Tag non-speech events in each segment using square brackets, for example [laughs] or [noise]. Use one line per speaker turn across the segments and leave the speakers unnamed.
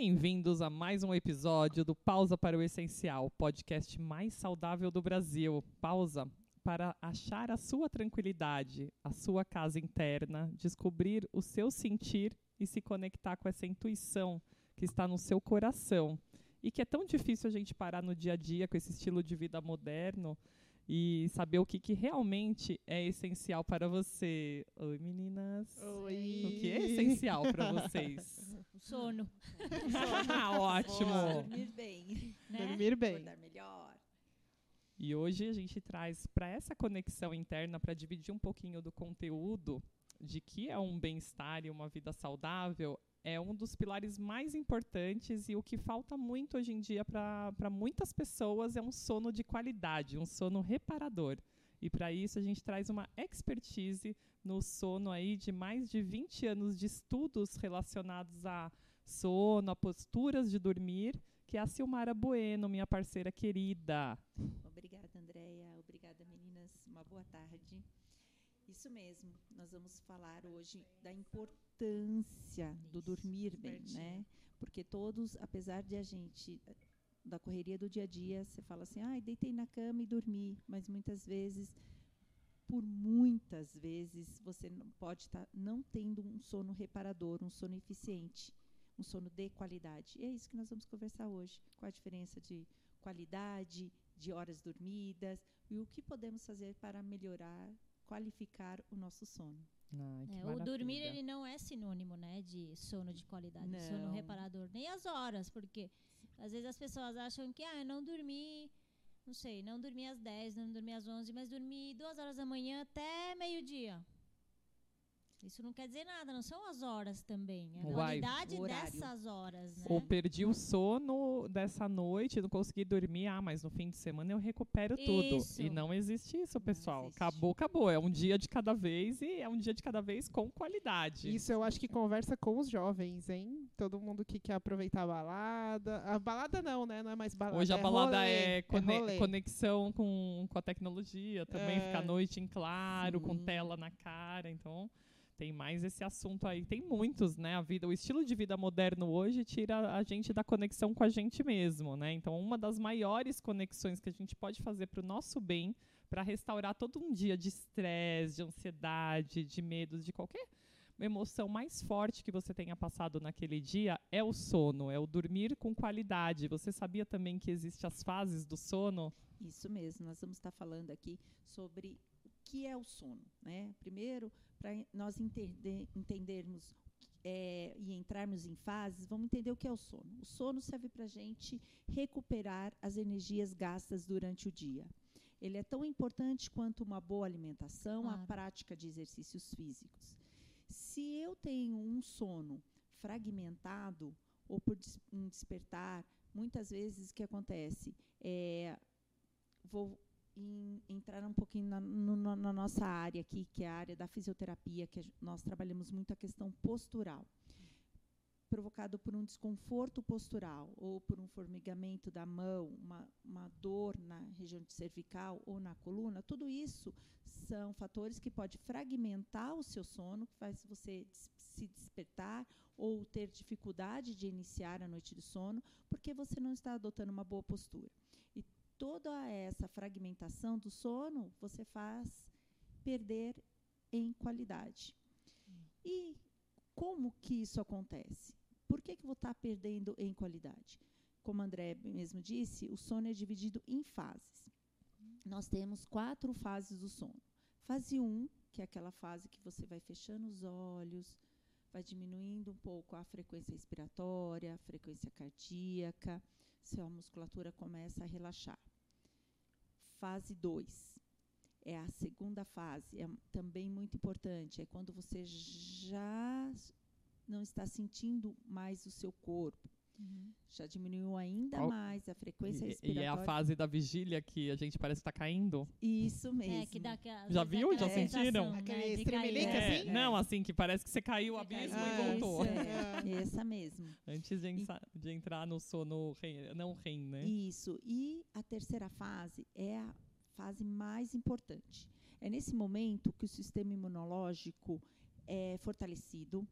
Bem-vindos a mais um episódio do Pausa para o Essencial, podcast mais saudável do Brasil. Pausa para achar a sua tranquilidade, a sua casa interna, descobrir o seu sentir e se conectar com essa intuição que está no seu coração. E que é tão difícil a gente parar no dia a dia com esse estilo de vida moderno e saber o que, que realmente é essencial para você. Oi, meninas.
Oi.
O que é essencial para vocês? [laughs]
Sono.
Ah, Ótimo.
Dormir bem.
Né?
Dormir bem.
Acordar melhor.
E hoje a gente traz para essa conexão interna, para dividir um pouquinho do conteúdo de que é um bem-estar e uma vida saudável, é um dos pilares mais importantes e o que falta muito hoje em dia para muitas pessoas é um sono de qualidade, um sono reparador. E para isso a gente traz uma expertise no sono aí de mais de 20 anos de estudos relacionados a sono, a posturas de dormir, que é a Silmara Bueno, minha parceira querida.
Obrigada, Andréia. Obrigada, meninas. Uma boa tarde. Isso mesmo. Nós vamos falar hoje da importância do dormir bem, né? Porque todos, apesar de a gente da correria do dia a dia, você fala assim: "Ai, deitei na cama e dormi", mas muitas vezes por muitas vezes você não pode estar não tendo um sono reparador, um sono eficiente, um sono de qualidade. E é isso que nós vamos conversar hoje. Qual a diferença de qualidade, de horas dormidas e o que podemos fazer para melhorar, qualificar o nosso sono.
Ai, que
É, o dormir ele não é sinônimo, né, de sono de qualidade, de sono
Não.
reparador, nem as horas, porque às vezes as pessoas acham que ah, eu não dormi, não sei, não dormi às 10, não dormi às 11, mas dormi duas horas da manhã até meio-dia. Isso não quer dizer nada, não são as horas também, é a qualidade dessas horas, né?
Ou perdi o sono dessa noite, não consegui dormir. Ah, mas no fim de semana eu recupero tudo.
Isso.
E não existe isso, pessoal.
existe.
Acabou, acabou. É um dia de cada vez e é um dia de cada vez com qualidade.
Isso eu acho que conversa com os jovens, hein? Todo mundo que quer aproveitar a balada. A balada não, né? Não é mais balada.
Hoje a
é
balada
rolê,
é, cone-
rolê.
conexão com, com a tecnologia também,
É.
ficar a noite em claro, com
Sim.
tela na cara. Então, tem mais esse assunto aí. Tem muitos, né? A vida, o estilo de vida moderno hoje tira a gente da conexão com a gente mesmo, né? Então, uma das maiores conexões que a gente pode fazer para o nosso bem, para restaurar todo um dia de estresse, de ansiedade, de medos, de qualquer emoção mais forte que você tenha passado naquele dia é o sono, é o dormir com qualidade. Você sabia também que existem as fases do sono?
Isso mesmo, nós vamos estar falando aqui sobre o que é o sono. Né? Primeiro, para nós entender- entendermos é, e entrarmos em fases, vamos entender o que é o sono. O sono serve para a gente recuperar as energias gastas durante o dia. Ele é tão importante quanto uma boa alimentação, a
Claro.
prática de exercícios físicos. Se eu tenho um sono fragmentado ou por des- um despertar, muitas vezes o que acontece é vou em- entrar um pouquinho na, no- na- nossa área aqui, que é a área da fisioterapia, que nós trabalhamos muito a questão postural. Provocado por um desconforto postural ou por um formigamento da mão, uma, uma dor na região de cervical ou na coluna, tudo isso são fatores que podem fragmentar o seu sono, que faz você se despertar ou ter dificuldade de iniciar a noite de sono, porque você não está adotando uma boa postura. Toda essa fragmentação do sono você faz perder em qualidade. E como que isso acontece? Por que, que vou estar perdendo em qualidade? Como André mesmo disse, o sono é dividido em fases. Nós temos quatro fases do sono. Fase 1, que é aquela fase que você vai fechando os olhos, vai diminuindo um pouco a frequência respiratória, a frequência cardíaca, sua musculatura começa a relaxar. Fase 2 é a segunda fase, é também muito importante, é quando você já não está sentindo mais o seu corpo. Já diminuiu ainda
Qual-
mais a frequência
E, e
respiratória.
é a fase da vigília que a gente parece estar caindo.
Isso mesmo.
É, que dá aquela,
Já viu? Já sentiram?
Aquele
né, de
estremelique
cair.
assim?
É, Não, assim, que parece que você caiu o abismo
caiu.
e voltou.
Isso, é, essa mesmo.
Antes de, ensa- de entrar no sono REM, não REM, né?
Isso. E a terceira fase é a fase mais importante. É nesse momento que o sistema imunológico é fortalecido,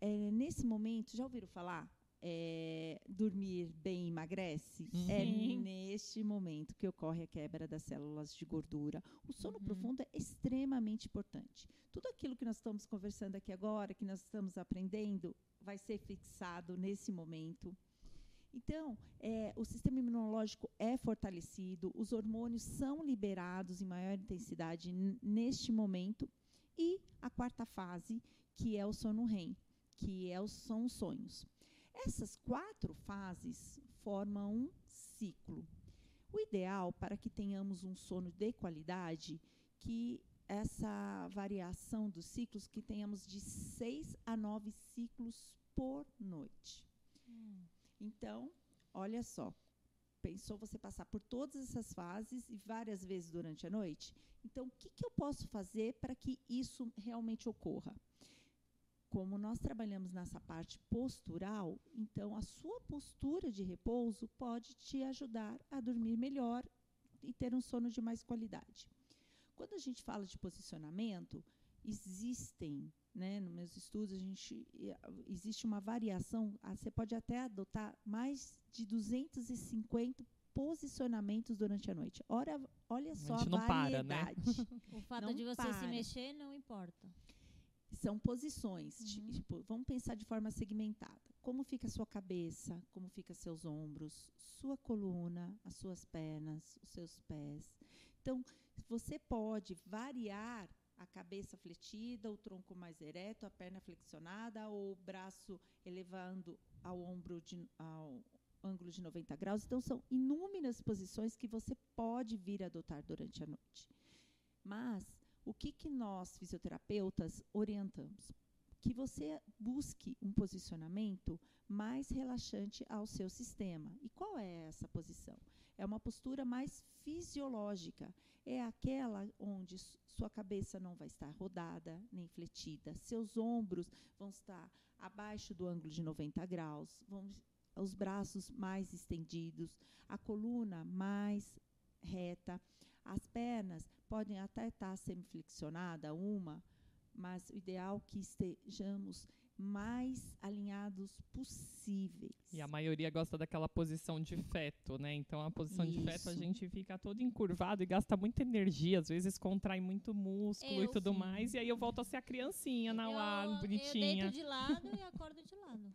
é, nesse momento, já ouviram falar? É, dormir bem emagrece? É
Sim.
neste momento que ocorre a quebra das células de gordura. O sono
Uhum.
profundo é extremamente importante. Tudo aquilo que nós estamos conversando aqui agora, que nós estamos aprendendo, vai ser fixado nesse momento. Então, é, o sistema imunológico é fortalecido, os hormônios são liberados em maior intensidade neste momento. E a quarta fase, que é o sono REM, que é são os sonhos. Essas quatro fases formam um ciclo. O ideal para que tenhamos um sono de qualidade, que essa variação dos ciclos, que tenhamos de seis a nove ciclos por noite.
Hum.
Então, olha só. Pensou você passar por todas essas fases e várias vezes durante a noite? Então, o que, que eu posso fazer para que isso realmente ocorra? Como nós trabalhamos nessa parte postural, então a sua postura de repouso pode te ajudar a dormir melhor e ter um sono de mais qualidade. Quando a gente fala de posicionamento, existem, né, nos meus estudos, a gente, existe uma variação, você pode até adotar mais de 250 posicionamentos durante a noite. Ora, olha só a,
gente não para, né?
variedade. [laughs]
O fato
Não
de você se
para.
mexer não importa.
São posições.
Uhum.
Tipo, vamos pensar de forma segmentada. Como fica a sua cabeça, como fica seus ombros, sua coluna, as suas pernas, os seus pés. Então, você pode variar a cabeça fletida, o tronco mais ereto, a perna flexionada, ou o braço elevando ao ombro de, ao ângulo de 90 graus. Então, são inúmeras posições que você pode vir a adotar durante a noite. Mas o que, que nós, fisioterapeutas, orientamos? Que você busque um posicionamento mais relaxante ao seu sistema. E qual é essa posição? É uma postura mais fisiológica. É aquela onde sua cabeça não vai estar rodada nem fletida, seus ombros vão estar abaixo do ângulo de 90 graus, vão, os braços mais estendidos, a coluna mais reta, as pernas podem até estar semiflexionada uma, mas o ideal é que estejamos mais alinhados possíveis.
E a maioria gosta daquela posição de feto, né? Então, a posição de feto a
Isso.
gente fica todo encurvado e gasta muita energia. Às vezes contrai muito músculo
Eu,
e tudo
sim.
mais. E aí eu volto a ser a criancinha na
eu,
lá,
Eu
bonitinha.
deito de lado e acordo de lado.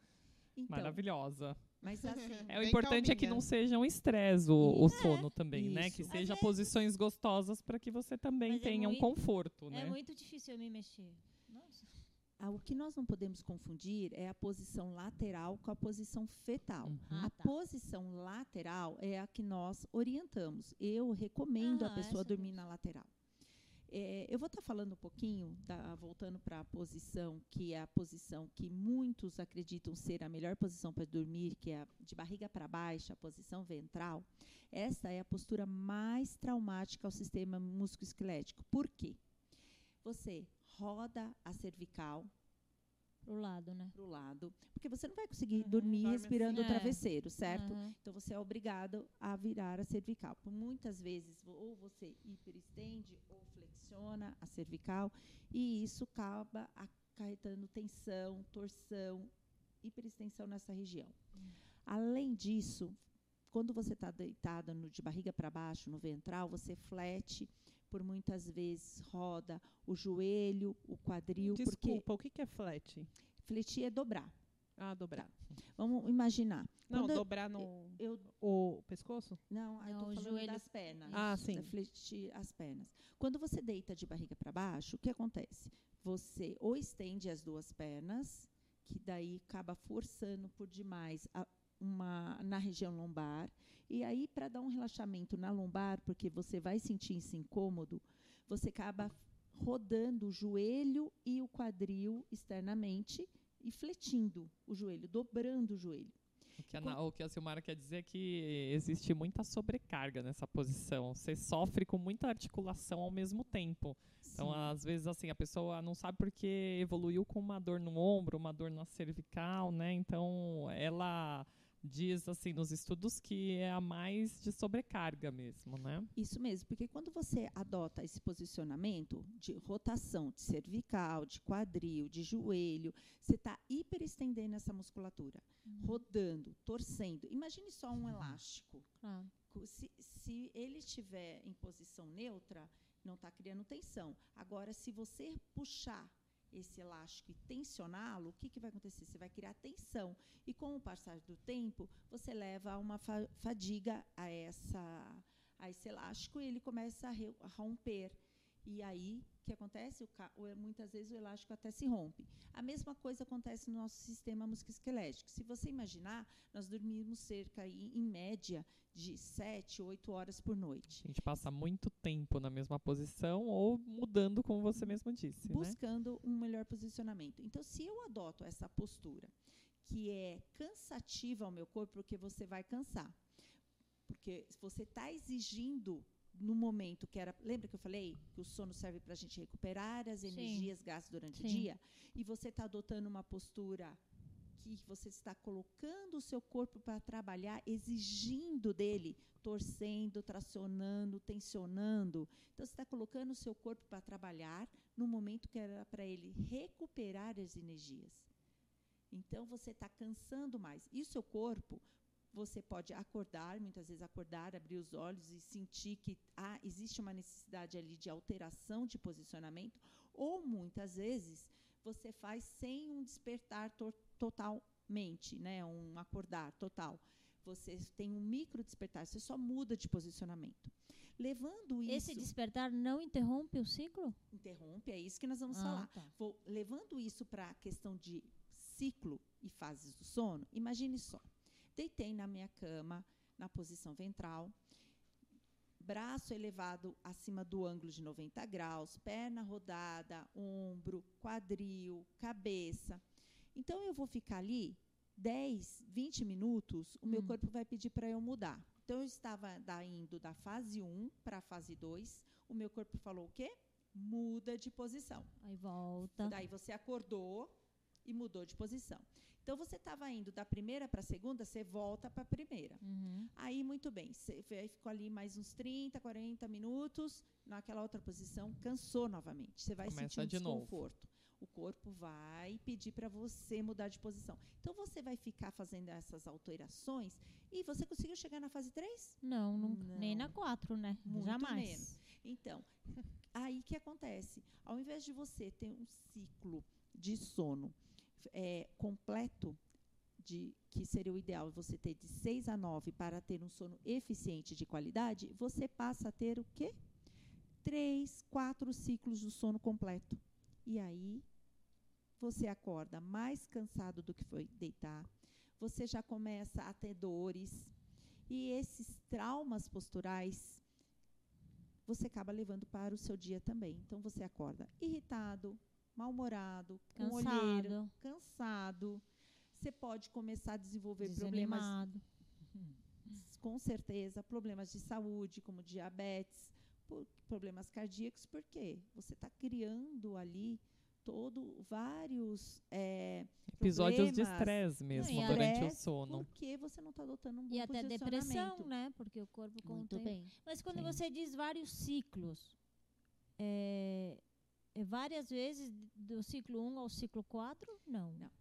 Então, [laughs]
Maravilhosa.
Mas [laughs] assim,
É, o importante é que
calminha.
não seja um estresse o, o
Isso.
sono também, né?
Isso.
Que
Às
seja
vezes-
posições gostosas para que você também
Mas é
tenha um
muito-
conforto, né?
É muito difícil eu me mexer. Nossa.
ah, o que nós não podemos confundir é a posição lateral com a posição fetal.
Uhum.
Ah,
A
tá.
posição lateral é a que nós orientamos. Eu recomendo a
Aham,
pessoa
essa
dormir
mesmo.
na lateral. É, eu vou estar falando um pouquinho, voltando para a posição, que é a posição que muitos acreditam ser a melhor posição para dormir, que é a de barriga para baixo, a posição ventral. Essa é a postura mais traumática ao sistema musculoesquelético. Por quê? Você roda a cervical,
Pro lado, né?
para o lado, porque você não vai conseguir
Uhum,
dormir respirando o
assim. É.
travesseiro, certo?
Aham.
Então você é obrigado a virar a cervical. Por muitas vezes, ou você hiperestende ou flexiona a cervical, e isso acaba acarretando tensão, torção, hiperextensão nessa região. Além disso, quando você está deitada no- de barriga para baixo, no ventral, você flete, por muitas vezes roda o joelho, o quadril, porque
Desculpa, o que, que é flat?
fletir é dobrar.
Ah, dobrar.
Vamos imaginar.
Não,
Quando eu-
dobrar no
Eu
o pescoço?
Não, eu
Não,
tô
o
falando
joelho-
das pernas.
Ah, sim.
Fletir as pernas. Quando você deita de barriga para baixo, o que acontece? Você ou estende as duas pernas, que daí acaba forçando por demais a- uma na região lombar, e aí para dar um relaxamento na lombar, porque você vai sentir esse incômodo, você acaba rodando o joelho e o quadril externamente e fletindo o joelho, dobrando o joelho.
O que, a, o que a Silmara quer dizer é que existe muita sobrecarga nessa posição. Você sofre com muita articulação ao mesmo tempo. Então,
Sim.
às vezes, assim, a pessoa não sabe porque evoluiu com uma dor no ombro, uma dor na cervical, né? Então, ela diz assim nos estudos que é a mais de sobrecarga mesmo, né?
Isso mesmo, porque quando você adota esse posicionamento de rotação de cervical, de quadril, de joelho, você está hiperestendendo essa musculatura, rodando, torcendo. Imagine só um elástico.
Claro.
Se, se ele estiver em posição neutra, não está criando tensão. Agora, se você puxar esse elástico e tensioná-lo, o que, que vai acontecer? Você vai criar tensão. E com o passar do tempo, você leva a uma fa- fadiga a, essa, a esse elástico e ele começa a, a romper. E aí, o que acontece? O muitas vezes o elástico até se rompe. A mesma coisa acontece no nosso sistema musculoesquelético. Se você imaginar, nós dormimos cerca, em média, de 7, 8 horas por noite.
A gente passa muito tempo na mesma posição ou mudando, como você mesmo disse, né?
buscando um melhor posicionamento. Então, se eu adoto essa postura, que é cansativa ao meu corpo, porque você vai cansar. Porque você está exigindo no momento que era. Lembra que eu falei que o sono serve para a gente recuperar as
Sim.
energias gastas durante o
Sim.
dia? E você está adotando uma postura que você está colocando o seu corpo para trabalhar, exigindo dele, torcendo, tracionando, tensionando. Então, você está colocando o seu corpo para trabalhar no momento que era para ele recuperar as energias. Então, você está cansando mais. E o seu corpo, você pode acordar, muitas vezes acordar, abrir os olhos e sentir que ah, existe uma necessidade ali de alteração de posicionamento, ou muitas vezes você faz sem um despertar to totalmente, né, um acordar total. Você tem um micro despertar, você só muda de posicionamento. Levando isso,
Esse despertar não interrompe o ciclo?
interrompe, é isso que nós vamos
Ah,
falar.
tá.
Vou, levando isso para a questão de ciclo e fases do sono, imagine só. Deitei na minha cama, na posição ventral, braço elevado acima do ângulo de 90 graus, perna rodada, ombro, quadril, cabeça. Então eu vou ficar ali 10, 20 minutos, o meu
Hum.
corpo vai pedir para eu mudar. Então eu estava da, indo da fase 1 para a fase 2, o meu corpo falou o quê? Muda de posição.
Aí volta.
Daí você acordou e mudou de posição. Então você estava indo da primeira para a segunda, você volta para a primeira.
Uhum.
Aí, muito bem, você ficou ali mais uns 30, 40 minutos, naquela outra posição, cansou novamente. Você vai
Começa
sentir um
de novo.
desconforto. O corpo vai pedir para você mudar de posição. Então, você vai ficar fazendo essas alterações e você conseguiu chegar na fase 3?
Não, nunca. Nem
Não.
na 4, né?
Muito
Jamais.
menos. Então, [laughs] aí que acontece? Ao invés de você ter um ciclo de sono é, completo, de, que seria o ideal você ter de 6 a 9 para ter um sono eficiente de qualidade, você passa a ter o quê? Três, quatro ciclos do sono completo. E aí você acorda mais cansado do que foi deitar, você já começa a ter dores, e esses traumas posturais você acaba levando para o seu dia também. Então você acorda irritado, mal-humorado, com olheira,
Cansado.
cansado. Você pode começar a desenvolver problemas,
Desanimado.
com certeza, problemas de saúde, como diabetes, problemas cardíacos, porque você está criando ali todo vários é,
Episódios de estresse mesmo
e
durante o
estresse,
sono.
porque você não está adotando um bom
E até depressão, né? Porque o corpo o
bem.
Mas quando
Sim.
você diz vários ciclos, é, é várias vezes do ciclo 1 ao ciclo 4? Não.
Não.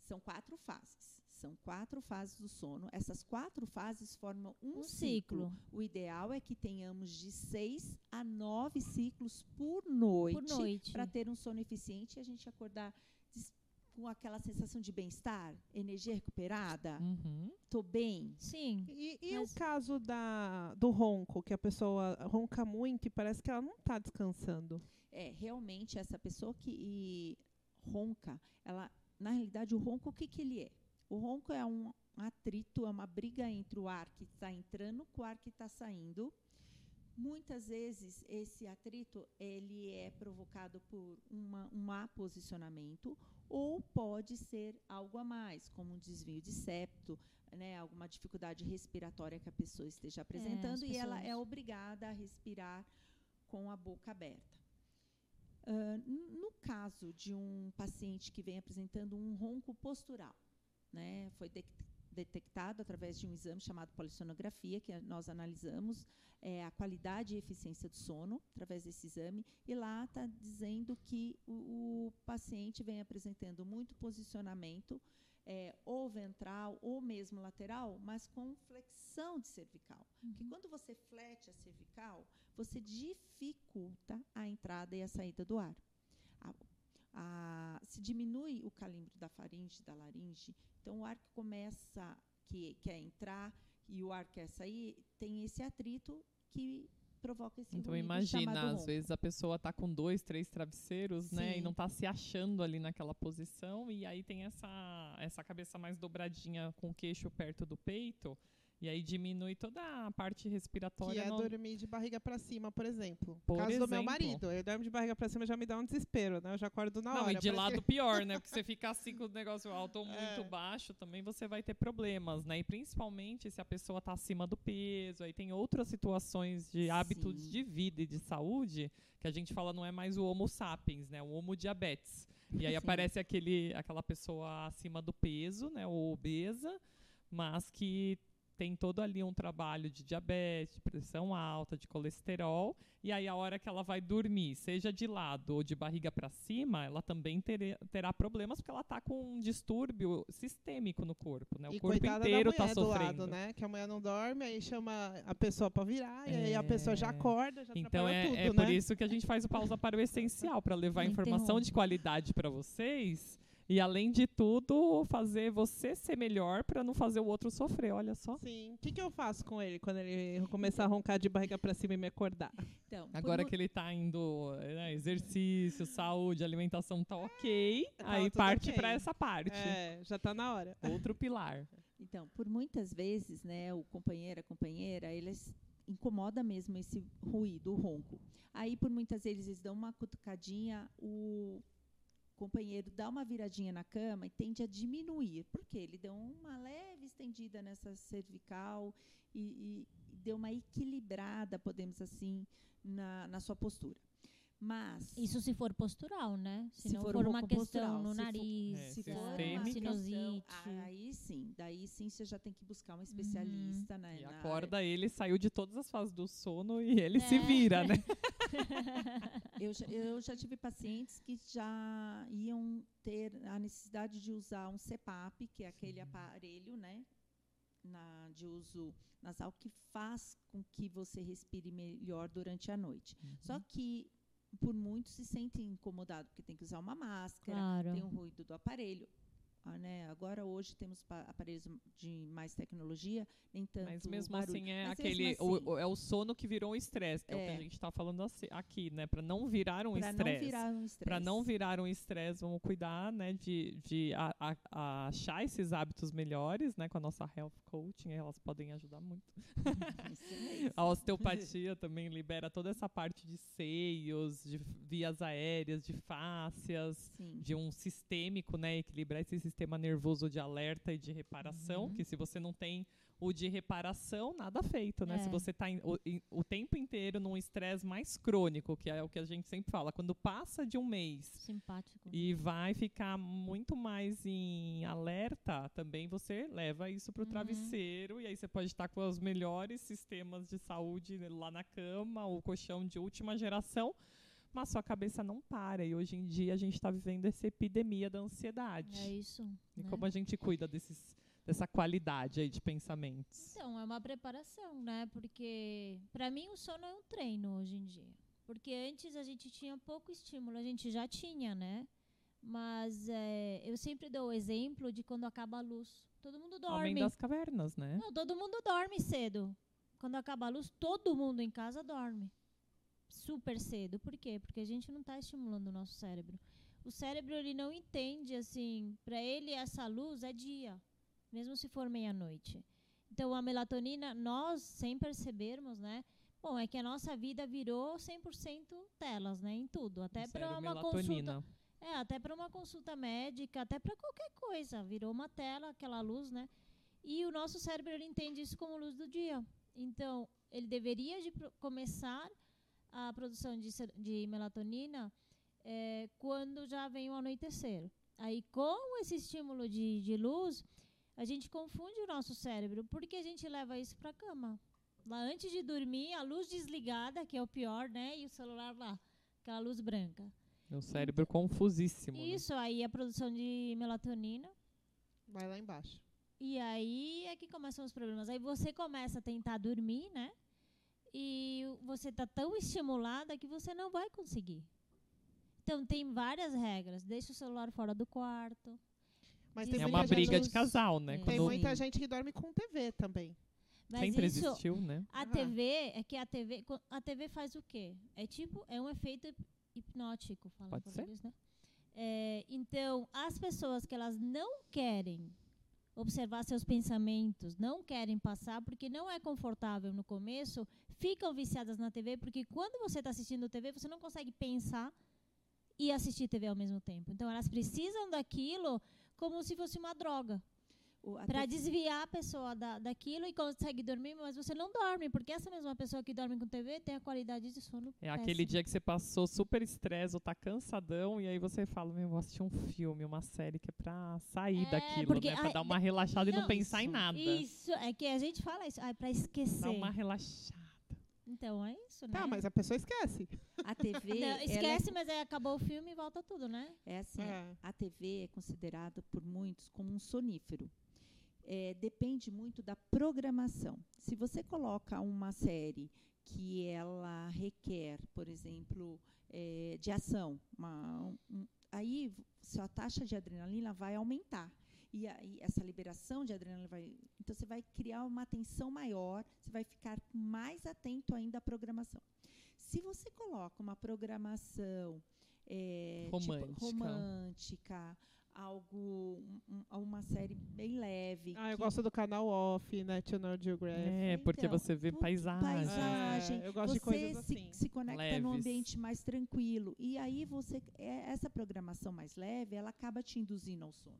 São quatro fases. São quatro fases do sono. Essas quatro fases formam um,
Um
ciclo.
ciclo.
O ideal é que tenhamos de seis a nove ciclos por noite,
Por noite.
para ter um sono eficiente e a gente acordar com aquela sensação de bem-estar, energia recuperada,
Uhum.
tô bem.
Sim.
E, e
Mas-
o caso da, do ronco, que a pessoa ronca muito e parece que ela não está descansando.
É, realmente essa pessoa que ronca, ela, na realidade, o ronco, o que, que ele é? O ronco é um atrito, é uma briga entre o ar que está entrando com o ar que está saindo. Muitas vezes esse atrito ele é provocado por uma, um má posicionamento ou pode ser algo a mais, como um desvio de septo, né, alguma dificuldade respiratória que a pessoa esteja apresentando e ela é obrigada a respirar com a boca aberta. Ah, no caso de um paciente que vem apresentando um ronco postural, né, foi de- detectado através de um exame chamado polissonografia, que nós analisamos é, a qualidade e eficiência do sono através desse exame, e lá está dizendo que o, o, paciente vem apresentando muito posicionamento, é, ou ventral, ou mesmo lateral, mas com flexão de cervical. Uhum. Porque quando você flete a cervical, você dificulta a entrada e a saída do ar. A, a, se diminui o calímetro da faringe, da laringe, então o ar que começa, que quer entrar e o ar quer sair, tem esse atrito que provoca esse
Então imagina, às vezes a pessoa está com dois, três travesseiros, Sim. né, e não está se achando ali naquela posição e aí tem essa essa cabeça mais dobradinha com o queixo perto do peito e aí diminui toda a parte respiratória.
Que é no... dormir de barriga para cima, por exemplo. Por caso exemplo. do meu marido, ele dorme de barriga para cima já me dá um desespero, né? Eu já acordo na
Não,
hora.
Não, e de lado pior, né? Porque [laughs] você fica assim com o negócio alto ou muito é. baixo, também você vai ter problemas, né? E principalmente se a pessoa está acima do peso, aí tem outras situações de hábitos Sim. de vida e de saúde que a gente fala não é mais o homo sapiens, né? O homo diabetes. E aí Sim. aparece aquele, aquela pessoa acima do peso, né? Ou obesa, mas que tem todo ali um trabalho de diabetes, de pressão alta, de colesterol, e aí a hora que ela vai dormir, seja de lado ou de barriga para cima, ela também ter, terá problemas porque ela está com um distúrbio sistêmico no corpo, né? O
e
corpo inteiro está
sofrendo. Lado, né? Que a mulher não dorme, aí chama a pessoa para virar, é... e aí a pessoa já acorda, já
Então é,
tudo,
é
né?
por isso que a gente faz o pausa para o essencial, para levar informação de qualidade para vocês e além de tudo, fazer você ser melhor para não fazer o outro sofrer, olha só.
Sim. O que, que eu faço com ele quando ele começar a roncar de barriga para cima e me acordar?
Então, Agora que ele está indo, né, exercício, saúde, alimentação tá ok, tá aí parte okay. para essa parte.
É, já está na hora.
Outro pilar.
Então, por muitas vezes, né, o companheiro, a companheira, eles incomoda mesmo esse ruído, o ronco. Aí, por muitas vezes, eles dão uma cutucadinha, o companheiro dá uma viradinha na cama e tende a diminuir, porque ele deu uma leve estendida nessa cervical e, e deu uma equilibrada, podemos assim, na, na sua postura. Mas
isso se for postural, né? Se, se não for, for uma questão no nariz,
é,
se,
for uma
sinusite.
Aí sim, daí sim você já tem que buscar um especialista,
uhum.
né?
E acorda área. ele, saiu de todas as fases do sono e ele é. se vira, né? [laughs]
eu, já, eu já tive pacientes que já iam ter a necessidade de usar um CPAP, que é aquele sim. aparelho, né? Na, de uso nasal que faz com que você respire melhor durante a noite. Uhum. Só que por muitos se sentem incomodados, porque tem que usar uma máscara, claro. tem o ruído do aparelho. Ah, né? Agora hoje temos aparelhos de mais tecnologia, nem tanto
Mas mesmo barulho. assim é Mas aquele assim, o, é o sono que virou um estresse, que é. é. o que a é. gente está falando aqui, né? Para não virar um estresse. Para não virar um estresse, vamos cuidar, né? De, de a, a, a achar esses hábitos melhores, né? Com a nossa health coaching, elas podem ajudar muito. [laughs] [laughs] a osteopatia também libera toda essa parte de seios, de vias aéreas, de fáscias, Sim. de um sistêmico, né? Equilibrar esse sistema nervoso de alerta e de reparação, uhum. que se você não tem o de reparação, nada feito, né? É. Se você está o, o, tempo inteiro num estresse mais crônico, que é o que a gente sempre fala, quando passa de um mês
Simpático.
e vai ficar muito mais em alerta, também você leva isso para o uhum. travesseiro e aí você pode estar com os melhores sistemas de saúde lá na cama, o colchão de última geração, mas sua cabeça não para. E hoje em dia a gente está vivendo essa epidemia da ansiedade.
É isso.
E
né?
como a gente cuida desses, dessa qualidade aí de pensamentos?
Então, é uma preparação, né? Porque para mim o sono é um treino hoje em dia. Porque antes a gente tinha pouco estímulo, a gente já tinha, né? Mas é, eu sempre dou o exemplo de quando acaba a luz. Todo mundo dorme.
Homem das cavernas, né?
Não, todo mundo dorme cedo. Quando acaba a luz, todo mundo em casa dorme super cedo. Por quê? Porque a gente não está estimulando o nosso cérebro. O cérebro ele não entende assim, para ele essa luz é dia, mesmo se for meia-noite. Então a melatonina, nós sem percebermos, né? Bom, é que a nossa vida virou 100% telas, né, em tudo, até para uma consulta. É, até para uma consulta médica, até para qualquer coisa, virou uma tela, aquela luz, né? E o nosso cérebro ele entende isso como luz do dia. Então, ele deveria de começar a produção de, de melatonina é, quando já vem o anoitecer. Aí, com esse estímulo de, de luz, a gente confunde o nosso cérebro porque a gente leva isso para a cama. Lá antes de dormir, a luz desligada, que é o pior, né? E o celular lá, aquela luz branca.
O cérebro confusíssimo. né?
Isso aí é a produção de melatonina.
Vai lá embaixo.
E aí é que começam os problemas. Aí você começa a tentar dormir, né? E você tá tão estimulada que você não vai conseguir. Então tem várias regras. Deixa o celular fora do quarto.
Mas
Tem
É uma briga de casal, né?
É.
Tem muita gente que dorme com TV também.
Mas
sempre
isso,
existiu, né?
a. TV é que a TV, a TV faz o quê? É tipo, é um efeito hip- hipnótico, fala
Pode ser.
português, né? É, então, as pessoas que elas não querem observar seus pensamentos, não querem passar porque não é confortável no começo, ficam viciadas na TV porque quando você está assistindo TV, você não consegue pensar e assistir TV ao mesmo tempo. Então, elas precisam daquilo como se fosse uma droga para desviar a pessoa da, daquilo e consegue dormir, mas você não dorme, porque essa mesma pessoa que dorme com TV tem a qualidade de sono
É aquele dia que você passou super estresse ou tá cansadão e aí você fala, meu, vou assistir um filme, uma série que é pra sair
É,
daquilo,
porque,
né? Pra
ai,
dar uma relaxada e não
não,
pensar em
isso,
nada.
Isso, é que a gente fala isso, ai, para esquecer.
Dar uma relaxada.
Então é isso, né?
Tá, mas a pessoa esquece.
A TV,
Não,
é-
esquece, mas aí acabou o filme e volta tudo, né?
é, assim,
É.
a TV é considerada por muitos como um sonífero. É, depende muito da programação. Se você coloca uma série que ela requer, por exemplo, é, de ação, uma- um- aí sua taxa de adrenalina vai aumentar. E aí essa liberação de adrenalina vai. Então você vai criar uma atenção maior, você vai ficar mais atento ainda à programação. Se você coloca uma programação é, tipo,
Romântica.
romântica, algo, um- um- uma série bem leve.
Ah, eu gosto do canal Off, National Geographic.
É, porque
Então,
você vê paisagem.
paisagem.
É, eu gosto de
você
coisas
se,
assim.
se conecta num
Leves.
ambiente mais tranquilo. E aí você é, essa programação mais leve, ela acaba te induzindo ao sono.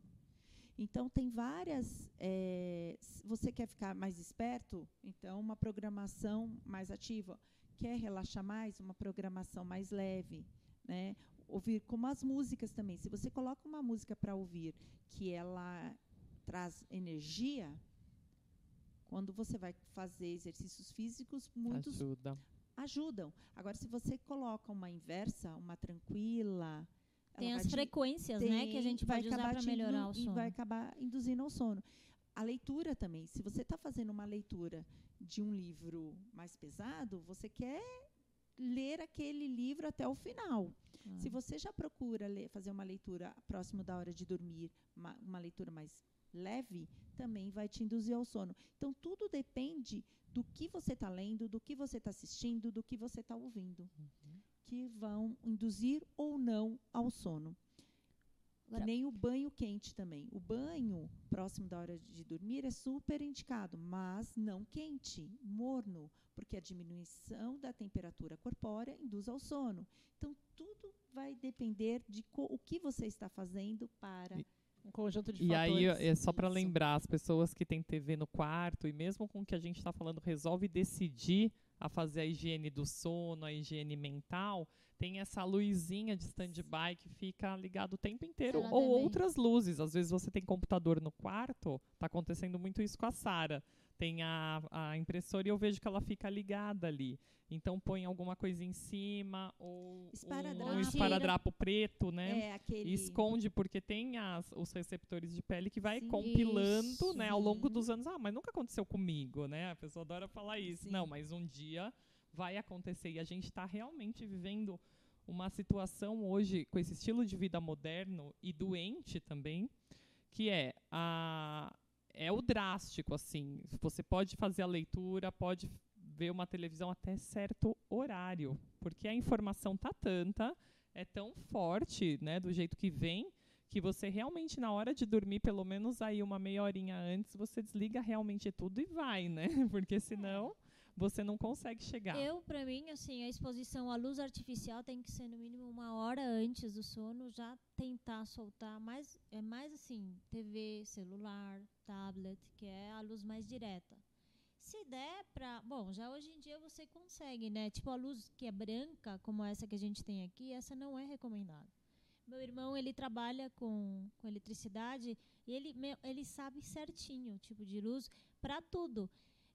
Então tem várias. é, você quer ficar mais esperto? Então uma programação mais ativa. Quer relaxar mais? Uma programação mais leve, né? Ouvir como as músicas também. Se você coloca uma música para ouvir que ela traz energia, quando você vai fazer exercícios físicos, muitos
Ajuda.
ajudam. Agora, se você coloca uma inversa, uma tranquila,
Tem as frequências, né, que a
tem-
gente
vai
pode usar
acabar
para melhorar o sono.
E vai acabar induzindo ao sono. A leitura também. Se você está fazendo uma leitura de um livro mais pesado, você quer ler aquele livro até o final.
Ah.
Se você já procura ler- fazer uma leitura próximo da hora de dormir, uma, uma leitura mais leve, também vai te induzir ao sono. Então, tudo depende do que você está lendo, do que você está assistindo, do que você está ouvindo, que vão induzir ou não ao sono.
Agora-
nem o banho quente também. O banho próximo da hora de dormir é super indicado, mas não quente, morno, porque a diminuição da temperatura corpórea induz ao sono. Então, tudo vai depender de o que você está fazendo para.
E-
Um conjunto de
E aí,
fatores.
é só para lembrar, as pessoas que têm TV no quarto, e mesmo com o que a gente está falando, resolve decidir a fazer a higiene do sono, a higiene mental, tem essa luzinha de stand-by que fica ligado o tempo inteiro. Ou
também.
outras luzes. Às vezes você tem computador no quarto, tá acontecendo muito isso com a Sara. Tem a, a impressora e eu vejo que ela fica ligada ali. Então põe alguma coisa em cima, ou um,
Esparadrapo.
um esparadrapo preto, né?
É aquele.
E esconde, porque tem as, os receptores de pele que vai
Sim.
compilando,
Isso.
né, ao longo dos anos. Ah, mas nunca aconteceu comigo, né? A pessoa adora falar isso.
Sim.
Não, mas um dia vai acontecer. E a gente está realmente vivendo uma situação hoje, com esse estilo de vida moderno e doente também, que é a é o drástico, assim. Você pode fazer a leitura, pode ver uma televisão até certo horário, porque a informação tá tanta, é tão forte, né, do jeito que vem, que você realmente na hora de dormir, pelo menos aí uma meia horinha antes, você desliga realmente tudo e vai, né? [laughs] Porque senão você não consegue chegar.
Eu, pra mim, assim, a exposição à luz artificial tem que ser no mínimo uma hora antes do sono, já tentar soltar mais, é mais assim, TV, celular, tablet, que é a luz mais direta. Se der pra, bom, já hoje em dia você consegue, né? Tipo a luz que é branca, como essa que a gente tem aqui, essa não é recomendada. Meu irmão, ele trabalha com, com eletricidade e ele, ele sabe certinho o tipo de luz para tudo.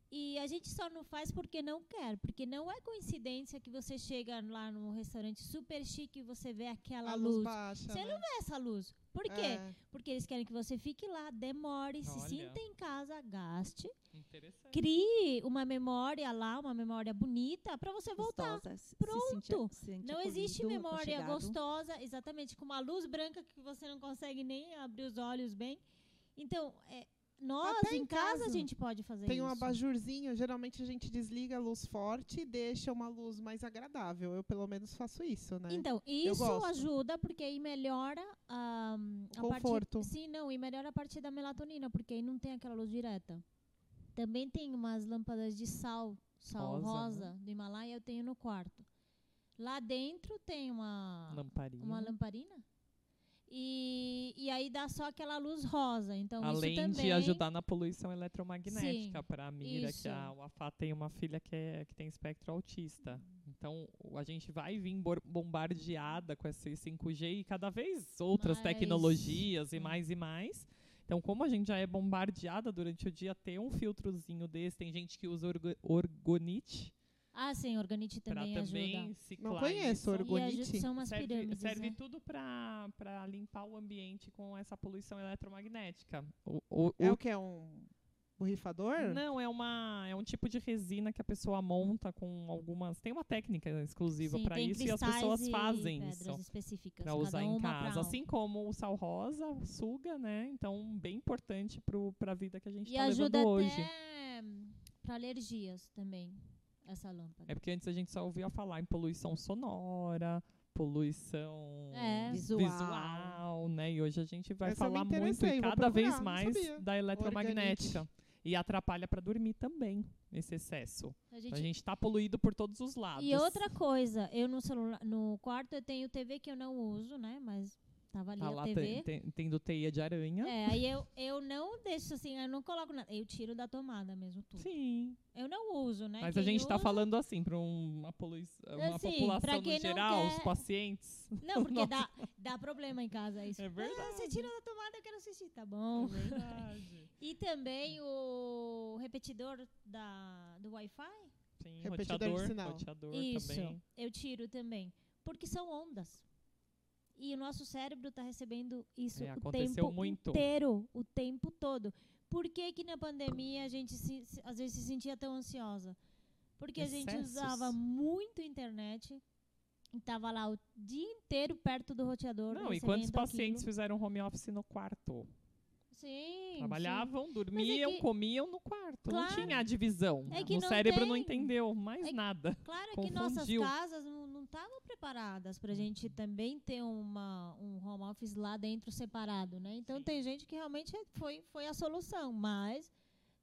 E a gente só não faz porque não quer, porque não é coincidência que você chega lá num restaurante super chique e você vê aquela
A luz
luz.
baixa.
Você
né?
não vê essa luz. Por quê?
É.
Porque eles querem que você fique lá, demore, se
Olha.
sinta em casa, gaste,
Interessante.
crie uma memória lá, uma memória bonita para você voltar.
Gostosa, se- se
Pronto.
sentir- se sentir
Não existe memória
aconchegado.
gostosa, exatamente, com uma luz branca que você não consegue nem abrir os olhos bem. Então, é, nós
Até
em
em
casa, a gente pode fazer
Tem um
isso.
abajurzinho, geralmente a gente desliga a luz forte e deixa uma luz mais agradável. Eu pelo menos faço isso, né?
Então, isso ajuda porque aí melhora a, a
Conforto.
Parte, sim, não, e melhora a parte da melatonina, porque aí não tem aquela luz direta. Também tem umas lâmpadas de sal, sal
Rosa,
rosa,
né?
do Himalaia, eu tenho no quarto. Lá dentro tem uma
Lamparina.
uma lamparina. E aí dá só aquela luz rosa. Então
Além
isso também
de ajudar na poluição eletromagnética para a Mira,
isso.
que a Wafá tem uma filha que, é, que tem espectro autista. Então, a gente vai vir bombardeada com esse 5G e cada vez outras
Mais,
tecnologias e
hum.
mais e mais. Então, como a gente já é bombardeada durante o dia, ter um filtrozinho desse, tem gente que usa orgo- orgonite
Ah, sim, organite
para
também,
também
ajuda.
ciclar
Não conheço
isso.
orgo-
E aju-
Orgonite?
são umas
serve,
pirâmides,
serve
né?
tudo para limpar o ambiente com essa poluição eletromagnética. O, o-
É
o
o que? É um borrifador?
Não, é uma é um tipo de resina que a pessoa monta com algumas. Tem uma técnica exclusiva para isso e as pessoas
e
fazem
pedras
isso
específicas,
para usar em casa. Assim como o sal rosa suga, né? Então bem importante para a vida que a gente
E
está
ajuda
levando hoje.
até para alergias também, essa lâmpada.
É porque antes a gente só ouvia falar em poluição sonora, poluição
É.
Visual.
visual, né? E hoje a gente vai
Essa
falar muito e cada vez mais da eletromagnética. E atrapalha para dormir também, esse excesso.
A gente
A gente está poluído por todos os lados.
E outra coisa, eu no celular, no quarto eu tenho TV que eu não uso, né? Mas tava ali
Tá
a
lá
TV.
tendo teia de aranha.
É, aí eu, eu não deixo assim, eu não coloco nada. Eu tiro da tomada mesmo tudo.
Sim.
Eu não uso, né?
Mas a
Quem
gente está
usa-
falando assim para uma, polui uma
Assim,
população
pra
no geral, os
quer-
pacientes.
Não, porque [laughs] dá, dá problema em casa isso.
É
Ah,
verdade.
você tira da tomada, eu quero assistir. Tá
É
bom.
verdade. [laughs]
E também o repetidor da, do Wi-Fi.
Repetidor
Sim,
de
roteador,
sinal.
roteador
Isso,
também.
eu tiro também. Porque são ondas. E o nosso cérebro está recebendo isso
É,
o tempo
muito.
inteiro, o tempo todo. Por que que na pandemia a gente se- se- às vezes se sentia tão ansiosa? Porque a gente
Excessos.
usava muito internet e tava lá o dia inteiro perto do roteador.
Não, e quantos pacientes
aquilo.
fizeram home office no quarto?
Sim, sim.
Trabalhavam, dormiam,
que-
comiam no quarto. Não
Claro.
tinha a divisão.
É
o
não
cérebro não
tem.
entendeu mais
É
nada.
Claro que nossas
Confundiu.
casas não estavam preparadas para a gente também ter uma, um home office lá dentro separado, né? Então
Sim.
tem gente que realmente foi, foi a solução, mas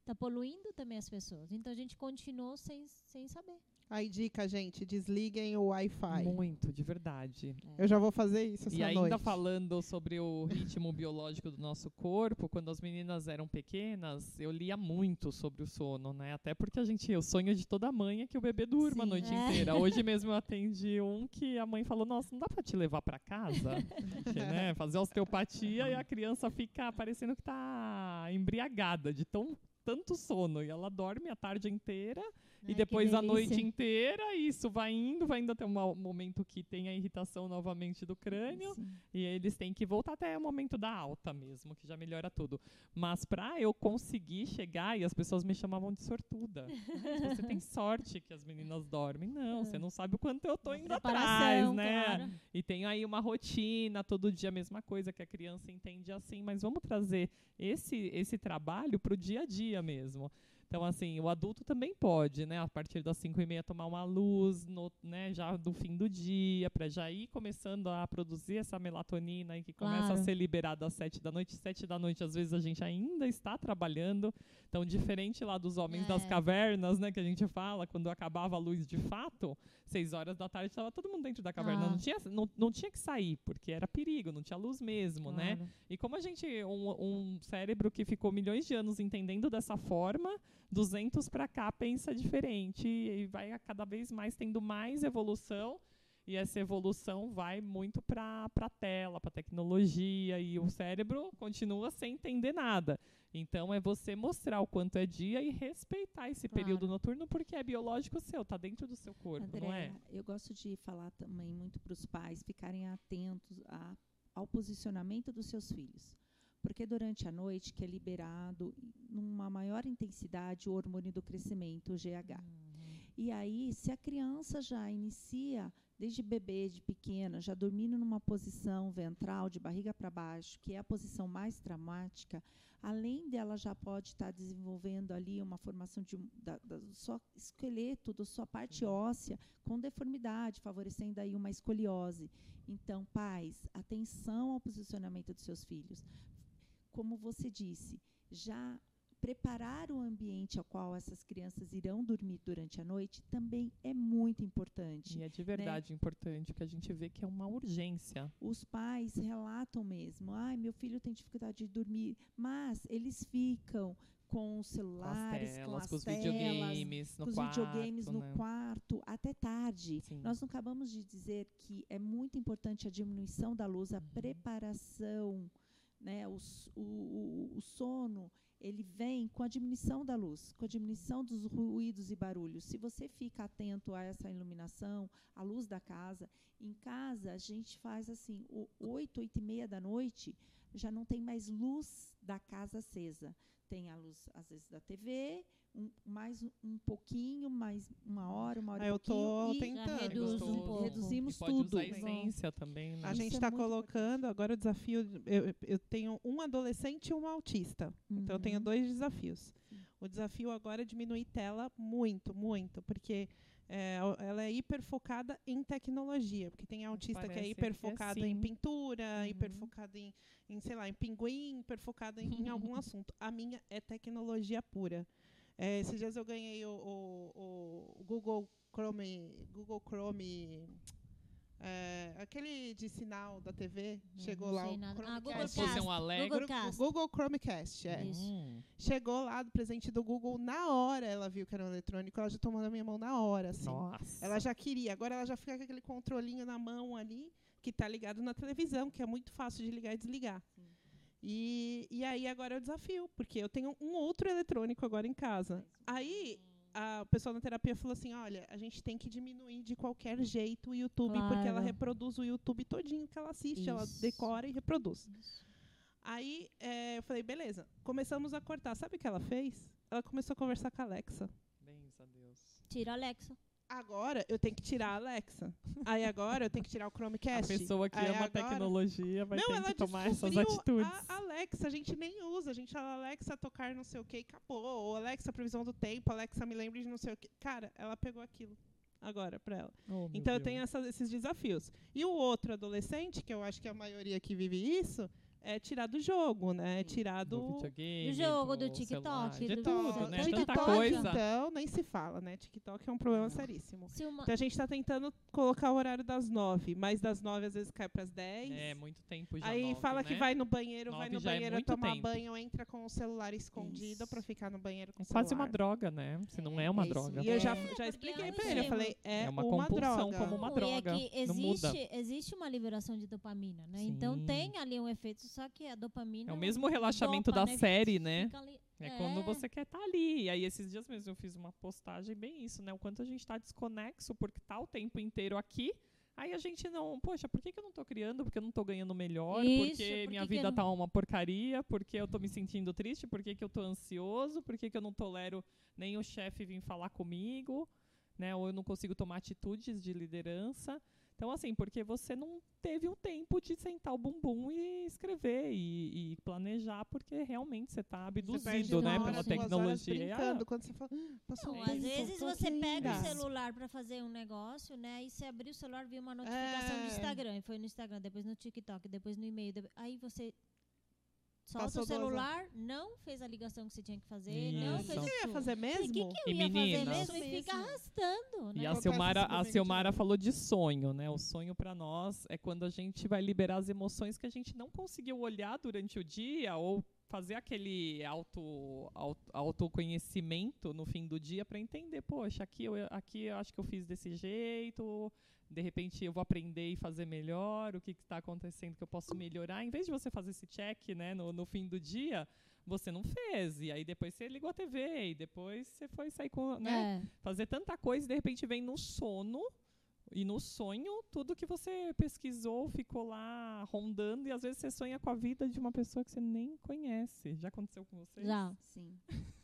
tá poluindo também as pessoas. Então a gente continuou sem, sem saber.
Aí, dica, gente, desliguem o Wi-Fi.
Muito, de verdade.
Eu já vou fazer isso essa
E ainda
noite.
falando sobre o ritmo biológico do nosso corpo, quando as meninas eram pequenas, eu lia muito sobre o sono, né? Até porque a gente, o sonho de toda mãe é que o bebê durma a
Sim.
noite
É.
inteira. [laughs] Hoje mesmo eu atendi um que a mãe falou: "Nossa, não dá pra te levar pra casa?" [laughs] Porque, né, fazer osteopatia e a criança fica parecendo que tá embriagada de tão tanto sono e ela dorme a tarde inteira
Ai,
e depois a noite inteira, isso vai indo, vai indo até um mo- momento que tem a irritação novamente do crânio.
Sim.
E eles têm que voltar até o momento da alta mesmo, que já melhora tudo. Mas pra eu conseguir chegar, e as pessoas me chamavam de sortuda. "Ai, [laughs] Você tem sorte que as meninas dormem. Não, você não sabe o quanto eu tô
Uma
indo atrás, né?
claro.
E tem aí uma rotina, todo dia a mesma coisa, que a criança entende assim, mas vamos trazer esse, esse trabalho pro dia a dia mesmo. Então, assim, o adulto também pode, né? A partir das 5 e meia tomar uma luz, no, né? Já do fim do dia, para já ir começando a produzir essa melatonina que começa a
Claro.
ser liberada às 7 da noite. 7 da noite, às vezes, a gente ainda está trabalhando. Então, diferente lá dos homens das
É.
cavernas, né? Que a gente fala, quando acabava a luz de fato, 6 horas da tarde estava todo mundo dentro da caverna.
Ah.
Não, tinha, não, não tinha que sair, porque era perigo, não tinha luz mesmo, né?
Claro.
E como a gente, um, um cérebro que ficou milhões de anos entendendo dessa forma, 200 para cá pensa diferente e vai a cada vez mais tendo mais evolução e essa evolução vai muito para a tela, para tecnologia, e o cérebro continua sem entender nada. Então é você mostrar o quanto é dia e respeitar esse
Claro.
período noturno, porque é biológico seu, está dentro do seu corpo, não é?
Andréa, eu gosto de falar também muito para os pais ficarem atentos a- ao posicionamento dos seus filhos. Porque durante a noite que é liberado, numa maior intensidade, o hormônio do crescimento, o GH. E aí, se a criança já inicia, desde bebê, de pequena, já dormindo numa posição ventral, de barriga para baixo, que é a posição mais traumática, além dela já pode estar desenvolvendo ali uma formação de, da, da- do seu esqueleto, da sua parte óssea, com deformidade, favorecendo aí uma escoliose. Então, pais, atenção ao posicionamento dos seus filhos. Como você disse, já preparar o ambiente ao qual essas crianças irão dormir durante a noite também é muito importante.
E é de verdade importante, porque a gente vê que é uma urgência.
Os pais relatam mesmo, ai, meu filho tem dificuldade de dormir, mas eles ficam com os
Com as
celulares,
telas,
com
os
telas,
videogames, no
com os
quarto,
videogames no
né?
quarto até tarde.
Sim.
Nós não acabamos de dizer que é muito importante a diminuição da luz, a
Uhum.
preparação, né, o, o, o sono, ele vem com a diminuição da luz, com a diminuição dos ruídos e barulhos. Se você fica atento a essa iluminação, a luz da casa, em casa a gente faz assim, oito, oito e meia da noite, já não tem mais luz da casa acesa. Tem a luz, às vezes, da TV, um, mais um, pouquinho, mais uma hora, uma hora
Ah,
e
eu tô
pouquinho. e-
tentando.
Já reduz um pouco.
Reduzimos
e pode
tudo.
usar a
Bom.
essência também, né?
A gente
é
está
muito
colocando agora o desafio. Eu, eu tenho um adolescente e um autista. Então eu tenho
Uhum.
dois desafios. O desafio agora é diminuir tela muito, muito, porque é, ela é hiperfocada em tecnologia. Porque tem autista que é
parece que é
hiperfocado em
sim.
pintura,
Uhum.
hiperfocado em, em, sei lá, em pinguim, hiperfocada em, em algum [laughs] assunto. A minha é tecnologia pura. É, esses dias eu ganhei o, o- o Google Chrome, Google Chrome, é, aquele de sinal da TV, chegou
não
lá
sei
o
nada. Ah. Google
se fosse um Alegra.
Google Cast.
Google Chromecast, é.
Isso.
Hum.
Chegou lá do presente do Google, na hora ela viu que era um eletrônico, ela já tomou na minha mão na hora, assim.
Nossa.
Ela já queria, agora ela já fica com aquele controlinho na mão ali, que tá ligado na televisão, que é muito fácil de ligar e desligar.
Sim.
E, e aí agora é o desafio, porque eu tenho um outro eletrônico agora em casa. Aí a, o pessoal na terapia falou assim, olha, a gente tem que diminuir de qualquer jeito o YouTube, porque ela
Claro.
reproduz o YouTube todinho que ela assiste, ela
Isso.
decora e reproduz. Aí eh, eu falei, beleza, começamos a cortar. Sabe o que ela fez? Ela começou a conversar com a Alexa.
Benza Deus.
Tira a Alexa.
Agora eu tenho que tirar a Alexa. Aí agora eu tenho que tirar o
A
Chromecast.
pessoa que
Aí
ama a
agora-
tecnologia vai
Não,
ter que tomar essas atitudes.
A Alexa, a gente nem usa. A gente fala Alexa tocar não sei o que e acabou. Ou Alexa previsão do tempo, Alexa me lembre de não sei o que. Cara, ela pegou aquilo agora pra ela.
Oh,
Então eu tenho essa- esses desafios. E o outro adolescente, que eu acho que a maioria que vive isso, é tirar do jogo, né? É tirar
do
do.
videogame,
Do jogo, do
celular,
TikTok,
de
do-
tudo, né?
TikTok,
Tanta coisa.
Então, nem se fala, né? TikTok é um problema seríssimo.
Se uma,
Então a gente tá tentando colocar o horário das nove, mas das nove às vezes cai pras dez.
É, muito tempo já.
Aí
nove,
fala
né?
que vai no banheiro, vai
Nove
no
já é
banheiro
muito
tomar
tempo.
banho, entra com o celular escondido
Isso.
pra ficar no banheiro com
É
o
quase uma
celular.
droga, né? Se não é uma
É isso
droga.
E eu já,
É,
já expliquei
é
pra ele, eu
estímulo.
falei, é,
É uma
uma,
compulsão
droga.
como uma
Não, e é
droga,
que existe, existe uma liberação de dopamina, né? Então tem ali um efeito, só que a dopamina.
É o mesmo relaxamento
dopa,
da
né?
série, né?
Ali-
É, quando você quer estar ali. E aí, esses dias mesmo, eu fiz uma postagem bem isso, né? O quanto a gente está desconexo, porque tá o tempo inteiro aqui. Aí a gente não, poxa, por que, que eu não tô criando? Porque eu não tô ganhando melhor?
Isso,
porque
por
minha
que
vida
eu não-
tá uma porcaria? Porque eu tô me sentindo triste? Por que, que eu tô ansioso? Por que, que eu não tolero nem o chefe vir falar comigo? Né? Ou eu não consigo tomar atitudes de liderança? Então, assim, porque você não teve o tempo de sentar o bumbum e escrever e, e planejar, porque realmente você está abduzido, né,
hora,
pela tecnologia. Ah,
brincando, quando você fala, "Ah, passou
Não,
um
às
tempo,
vezes
tô
você
aqui
pega
ainda."
o celular pra fazer um negócio, né? E você abriu o celular, viu uma notificação no
É.
Instagram. E foi no Instagram, depois no TikTok, depois no e-mail. depois- Aí você solta
Passou
o celular, não fez a ligação que você tinha que fazer, não
Isso.
fez
Você ia
tudo.
fazer
Falei,
mesmo?
O que, que eu
E
ia
meninas?
fazer mesmo? E fica arrastando,
E
né?
a
Acontece
Silmara,
isso
a Silmara falou de sonho, né? O sonho para nós é quando a gente vai liberar as emoções que a gente não conseguiu olhar durante o dia ou fazer aquele auto, auto, autoconhecimento no fim do dia para entender, poxa, aqui eu, aqui eu acho que eu fiz desse jeito, de repente eu vou aprender e fazer melhor, o que está acontecendo que eu posso melhorar. Em vez de você fazer esse check né, no, no fim do dia, você não fez. E aí depois você ligou a TV, e depois você foi sair com. Né,
É.
Fazer tanta coisa e de repente vem no sono. E no sonho, tudo que você pesquisou ficou lá rondando, e às vezes você sonha com a vida de uma pessoa que você nem conhece. Já aconteceu com você?
Já.
Sim.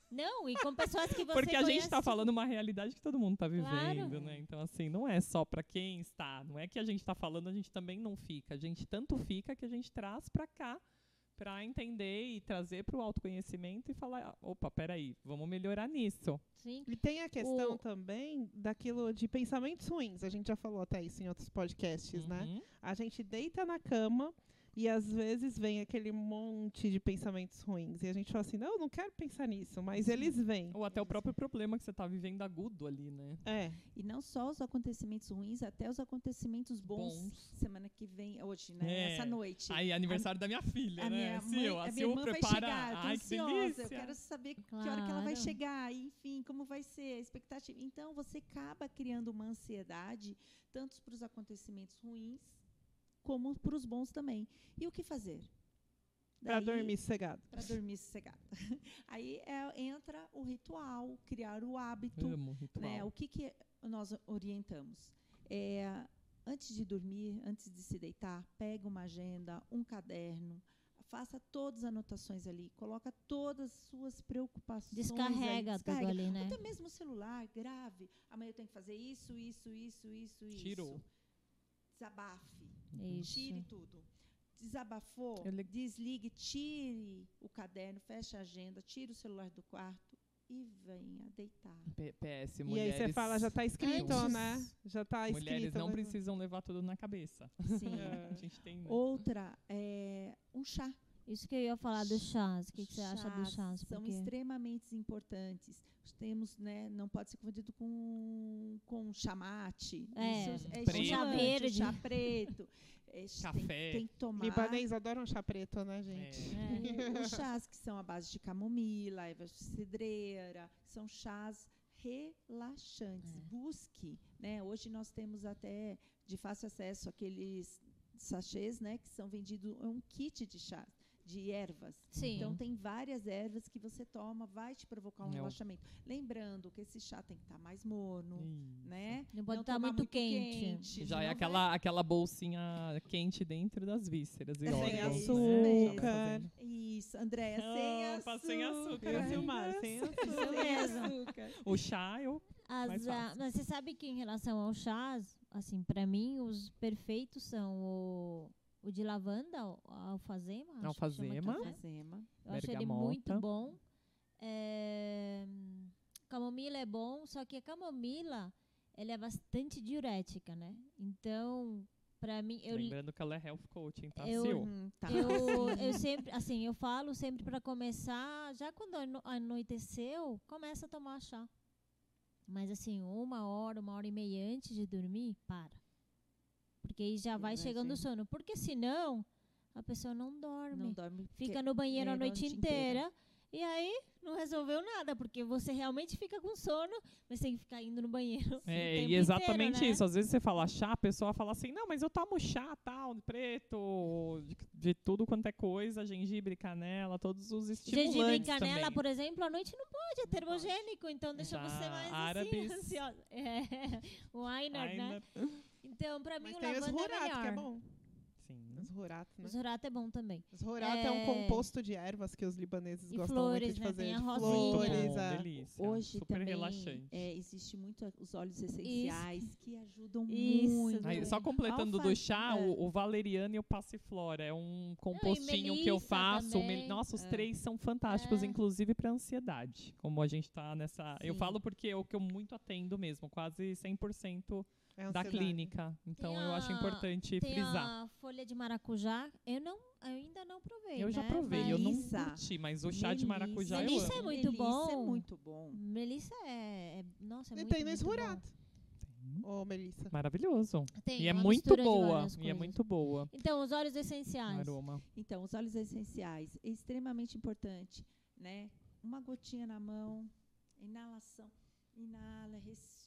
Não, e com pessoas que [laughs] você
Porque a gente está
conhece-
falando uma realidade que todo mundo está vivendo,
Claro.
né? Então, assim, não é só para quem está. Não é que a gente está falando, a gente também não fica. A gente tanto fica que a gente traz para cá para entender e trazer para o autoconhecimento e falar, opa, peraí, vamos melhorar nisso.
Sim.
E tem a questão
O-
também daquilo de pensamentos ruins. A gente já falou até isso em outros podcasts, né?
Uhum.
A gente deita na cama e às vezes vem aquele monte de pensamentos ruins. E a gente fala assim, não, eu não quero pensar nisso, mas eles vêm.
Ou até o próprio problema que você está vivendo agudo ali, né?
É.
E não só os acontecimentos ruins, até os acontecimentos bons.
Bons.
Semana que vem, hoje, né?
É.
Essa noite.
Aí, aniversário da minha filha,
a
né?
minha
Sil,
mãe,
a
a minha
Sil
irmã vai
prepara.
chegar, eu tô
Ai, que
ansiosa,
delícia.
eu quero saber que hora que ela vai
Claro.
chegar, enfim, como vai ser a expectativa. Então, você acaba criando uma ansiedade, tanto para os acontecimentos ruins, como para os bons também. E o que fazer?
Pra
Daí-
dormir sossegado.
Para dormir sossegado. [laughs] Aí é- entra o ritual, criar o hábito.
Amo ritual.
Né? O que, que nós orientamos? É, antes de dormir, antes de se deitar, pega uma agenda, um caderno, faça todas as anotações ali, coloca todas as suas preocupações.
Descarrega
ali,
tudo
descarrega.
ali, né?
Até mesmo o celular, grave. Amanhã eu tenho que fazer isso, isso, isso, isso, isso.
Tirou.
Desabafe.
Isso.
Tire tudo. Desabafou,
le-
desligue, tire o caderno, feche a agenda, tire o celular do quarto e venha deitar.
P- PS,
E aí
mulheres.
você fala, já tá escrito,
Antes-
né? Já tá escrito.
Mulheres não
né?
precisam levar tudo na cabeça.
Sim. [laughs]
A gente tem, né?
Outra é um chá.
Isso que eu ia falar dos chás. O que, que você acha dos chás?
São extremamente importantes. Temos, né, não pode ser confundido com, com chamate.
É,
Isso
Preto.
um chá verde.
chá preto. [laughs] É,
Café.
Tem, tem que tomar.
Libanês adora um chá preto, né, gente?
É.
É.
Os chás que são à base de camomila, erva cidreira, são chás relaxantes.
É.
Busque, né? Hoje nós temos até de fácil acesso aqueles sachês, né, que são vendidos é um kit de chás, de ervas.
Sim.
Então tem várias ervas que você toma, vai te provocar um
É
relaxamento. Lembrando que esse chá tem que estar mais morno,
Isso.
né?
Não pode estar
tomar
muito, quente.
Já
senão
é
vai-
aquela, aquela bolsinha quente dentro das vísceras. E
Sem
órgãos, né?
açúcar.
Já fazendo.
Isso, Andréia, sem açúcar.
sem açúcar,
Eu. Silmar, sem açúcar.
O chá, eu.
As,
fácil.
mas você sabe que em relação aos chás, assim, pra mim, os perfeitos são o, o de lavanda, o a alfazema. acho que chama
Alfazema.
café.
Alfazema.
Eu acho ele muito bom. É, camomila é bom, só que a camomila, ela é bastante diurética, né? Então, pra mim, eu,
Lembrando que ela é health coaching, tá?
Eu-
Sil?
Hum, tá.
eu, [laughs] eu sempre, assim, eu falo sempre pra começar, já quando ano- anoiteceu, começa a tomar chá. Mas assim, uma hora, uma hora e meia antes de dormir, para. Porque aí já vai chegando o sono. Porque senão, a pessoa não dorme.
Não dorme.
Fica no banheiro a noite
noite inteira.
inteira. E aí, não resolveu nada. Porque você realmente fica com sono, mas tem que ficar indo no banheiro. o
É,
tempo
e exatamente
inteiro, né?
isso. Às vezes você fala chá, a pessoa fala assim, não, mas eu tomo chá, tal, preto, de, de tudo quanto é coisa, gengibre, canela, todos os estimulantes
Gengibre e canela,
também.
por exemplo, à noite não pode, é termogênico, então deixa você mais
árabes.
assim, ansiosa. [laughs] É, o Einar, né? Então, pra mim,
Mas
o
tem os
lavanda é
rurat, que é
melhor.
bom.
Sim.
Os rurat, né?
Os horato é bom também.
Os rurat é... um
É.
composto de ervas que os libaneses
E
gostam
flores,
muito de
né?
fazer.
Tem a
de
rosinha.
flores,
Muito bom,
é.
delícia.
Hoje
Super
também
relaxante.
é, existe muito a- os óleos essenciais que ajudam
Isso
muito.
Aí, só completando do chá,
é.
o, o valeriano e o passiflora. É um compostinho que eu
melissa
faço.
também.
Nossa, os
É.
três são fantásticos,
É.
inclusive para ansiedade. Como a gente tá nessa. Eu
Sim.
falo porque é o que eu muito atendo mesmo, quase 100%
É
da clínica. Então
Tem
eu acho importante
Tem
frisar.
a folha de maracujá. Eu não, eu ainda não provei,
Eu já
né?
provei, eu não
Melissa.
curti, mas o chá de maracujá eu
Melissa é
amo.
muito
Melissa é
bom.
muito bom.
Melissa é, é- nossa, é
E
muito,
tem
bom.
esrurat. ô Melissa?
Maravilhoso.
Tem
E é muito boa. E é muito boa.
Então, os óleos essenciais.
aroma.
Então, os óleos essenciais é extremamente importante, né? Uma gotinha na mão, inalação, inala, respira,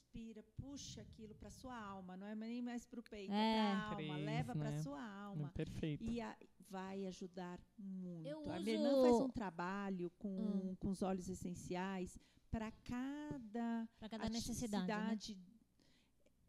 puxa aquilo para sua alma, não é nem mais para o peito, é,
É.
para a alma, leva para
né?
sua alma.
Perfeito.
E a- vai ajudar muito.
Eu
a minha irmã faz
uso-
um trabalho com,
Hum.
com os óleos essenciais para cada
Para cada necessidade. né?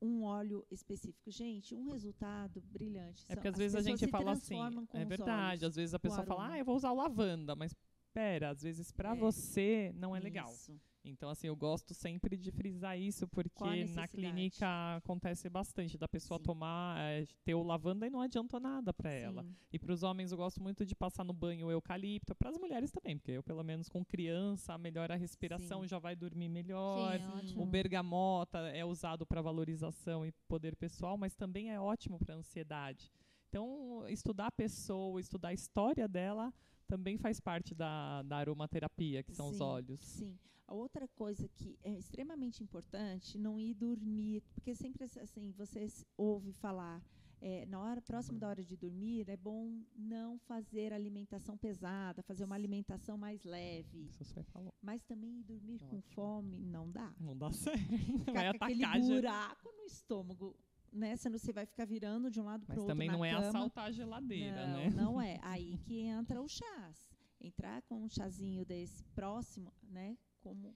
um óleo específico. Gente, um resultado brilhante.
É porque às
as
vezes a gente fala assim. É verdade.
óleos,
Às vezes a pessoa fala, ah, eu vou usar o lavanda, mas pera, às vezes pra
É.
você não é legal.
Isso.
Então, assim, eu gosto sempre de frisar isso, porque na clínica acontece bastante da pessoa
Sim.
tomar, eh, ter o lavanda e não adiantou nada pra ela. E para os homens eu gosto muito de passar no banho o eucalipto, para as mulheres também, porque eu pelo menos com criança melhora a respiração,
Sim.
já vai dormir melhor.
Sim, é
O bergamota é usado para valorização e poder pessoal, mas também é ótimo para ansiedade. Então, estudar a pessoa, estudar a história dela, também faz parte da, da aromaterapia, que são os
Sim,
óleos.
Sim. A outra coisa que é extremamente importante, não ir dormir, porque sempre assim, você ouve falar, é, na hora próximo da hora de dormir, é bom não fazer alimentação pesada, fazer uma alimentação mais leve.
Isso você falou.
Mas também ir dormir com
Ótimo.
fome não dá.
Não dá [laughs] certo.
Ficar
Vai
com aquele
atacar já.
buraco no estômago, né? Senão você vai ficar virando de um lado para
Mas
o outro
também
na
não é
cama.
assaltar a geladeira,
não,
né?
Não é. [laughs] Aí que entra o chás. Entrar com um chazinho desse próximo, né? Como,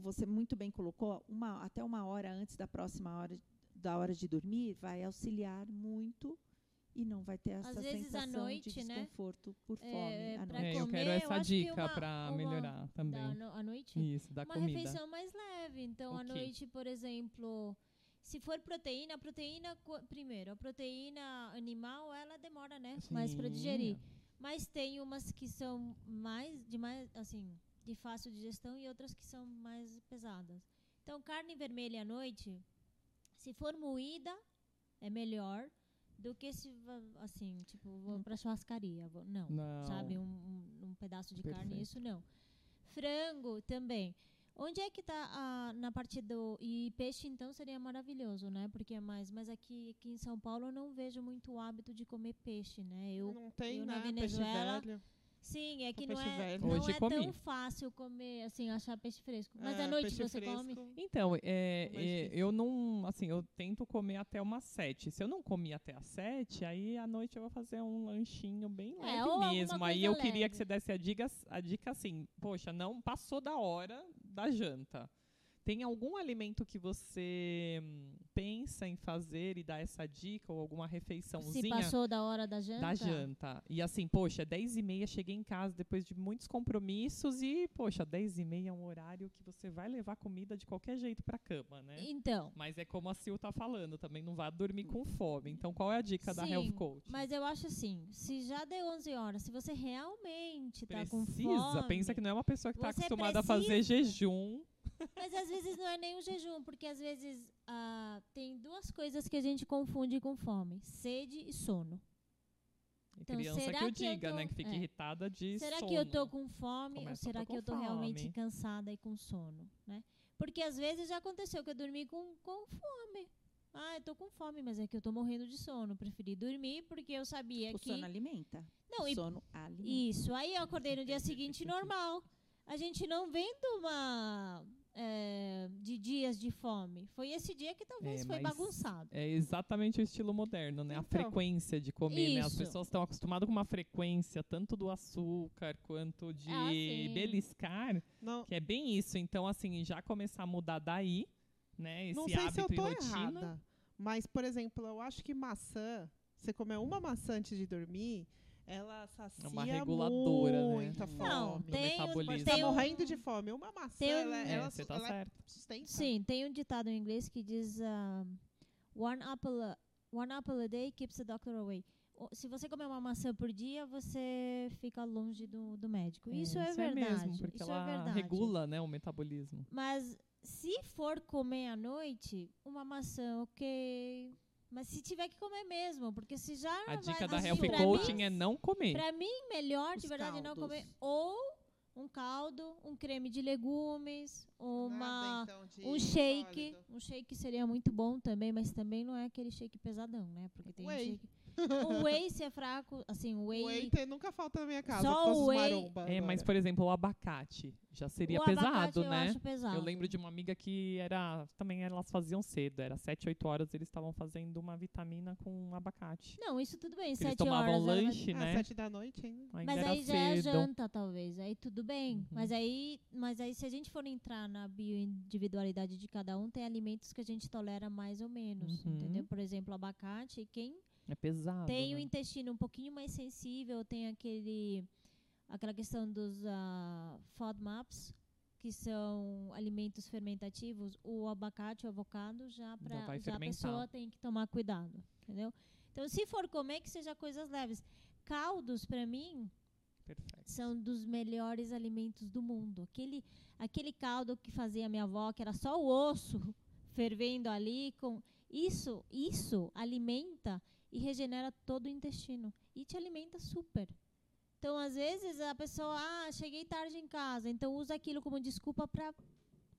você muito bem colocou, uma, até uma hora antes da próxima hora da hora de dormir, vai auxiliar muito e não vai ter essa
Às vezes à
sensação
noite,
de
né?
desconforto por
É,
fome à
pra
noite.
É, eu quero
eu
essa
que
dica
uma-
para
uma-
melhorar também.
Da, no- à noite?
Isso, da
uma
comida.
refeição mais leve. Então, à noite, por exemplo, se for proteína, a proteína, primeiro, a proteína animal, ela demora, né? Mais para
Sim.
digerir. Mas tem umas que são mais de mais assim, de fácil digestão e outras que são mais pesadas. Então, carne vermelha à noite, se for moída, é melhor do que se assim, tipo, vou pra churrascaria, vou- não,
Não.
sabe, um, um- um pedaço de carne,
Perfeito.
isso não. Frango também. Onde é que tá a, na parte do e peixe então seria maravilhoso, né? Porque é mais, mas aqui aqui em São Paulo eu não vejo muito o hábito de comer peixe, né? Eu
não tem,
eu
né?
na
Peixe
Venezuela,
velho.
Sim, é que não
peixe
é, não
Hoje
é
comi.
tão fácil comer, assim, achar peixe fresco. Mas
É,
à noite
peixe
você come?
fresco.
Então, é, é,
difícil.
eu não, assim, eu tento comer até umas sete. Se eu não comer até as sete, aí à noite eu vou fazer um lanchinho bem
É,
leve mesmo. Aí eu queria
leve.
que você desse a dica, a dica assim, poxa, não passou da hora da janta. Tem algum alimento que você hum, pensa em fazer e dá essa dica ou alguma
Se
refeiçãozinha
passou da hora da janta?
da janta? E assim, poxa, é 10 e meia, cheguei em casa depois de muitos compromissos e, poxa, 10 e meia é um horário que você vai levar comida de qualquer jeito pra cama, né?
Então,
Mas é como a Sil tá falando, também não vá dormir com fome. Então, qual é a dica da
Sim,
Health Coach?
mas eu acho assim, se já deu 11 horas, se você realmente tá com
Precisa,
fome...
pensa que não é uma pessoa que está acostumada a fazer
precisa.
jejum.
Mas às vezes não é nem o jejum, porque às vezes ah, tem duas coisas que a gente confunde com fome: sede e sono.
E
Então,
criança
será
que o
que eu
diga,
tô-
né? Que fica
é.
irritada de
será
sono.
que eu tô com fome ou
Começa
será
tô
que eu tô realmente
fome.
cansada e com sono, né? Porque às vezes já aconteceu que eu dormi com, com fome. Ah, eu tô com fome, mas é que eu tô morrendo de sono. Preferi dormir porque eu sabia
O
que.
sono alimenta.
Não,
o
e
sono alimenta.
Isso. Aí eu acordei no dia seguinte normal. A gente não vem de uma. É, de dias de fome. Foi esse dia que talvez
É,
foi bagunçado.
É exatamente o estilo moderno, né? A
Então.
frequência de comer, né? As
Isso.
pessoas estão acostumadas com uma frequência tanto do açúcar quanto de
Ah,
beliscar,
Não,
que é bem isso. Então, assim, já começar a mudar daí, né? Esse
não sei se eu
hábito
tô
e rotina.
errada. Mas, por exemplo, eu acho que maçã, você comer uma maçã antes de dormir, ela sacia
É uma reguladora, né?
muita fome.
Não, tem,
metabolismo.
Tem um-
morrendo de fome. Uma maçã,
tem um-
ela,
É,
ela,
tá
ela
certo.
sustenta.
Sim, tem um ditado em inglês que diz ah, one, apple a, one apple a day keeps the doctor away. Se você comer uma maçã por dia, você fica longe do, do médico. Isso é verdade.
mesmo, porque
isso
ela
é verdade.
regula, né, o metabolismo.
Mas se for comer à noite, uma maçã, ok. Mas se tiver que comer mesmo, porque se já
A
vai
dica da
assim,
Health Coaching
mim-
é não comer.
Pra mim, melhor, de
Os
verdade, não
caldos.
comer. Ou um caldo, um creme de legumes, uma
Nada, então, de
um shake.
sólido.
Um shake seria muito bom também, mas também não é aquele shake pesadão, né? Porque tem
Whey.
shake. O whey, se é fraco, assim, o whey.
Whey tem- nunca falta na minha casa.
Só
eu
o whey-
maromba
É, mas, por exemplo, o abacate já seria
o abacate
pesado,
eu
né?
acho pesado.
Eu lembro de uma amiga que era. Também elas faziam cedo, era 7, 8 horas, eles estavam fazendo uma vitamina com abacate.
Não, isso tudo bem,
Eles
sete
tomavam
horas.
lanche,
Ah,
né?
sete da noite ainda.
Ainda
Mas
era
aí já é
cedo.
janta, talvez. Aí tudo bem.
Uhum.
Mas aí, mas aí, se a gente for entrar na bioindividualidade de cada um, tem alimentos que a gente tolera mais ou menos.
Uhum.
Entendeu? Por exemplo, abacate, quem
É pesado.
tem o
né?
intestino um pouquinho mais sensível, tem aquele aquela questão dos ah, FODMAPs, que são alimentos fermentativos, o abacate, o avocado, já para a pessoa tem que tomar cuidado, entendeu? Então, se for comer, que seja coisas leves. Caldos, para mim,
Perfeito.
são dos melhores alimentos do mundo. Aquele, aquele caldo que fazia minha avó, que era só o osso [laughs] fervendo ali, com isso, isso alimenta e regenera todo o intestino e te alimenta super. Então, às vezes a pessoa, ah, cheguei tarde em casa, então usa aquilo como desculpa para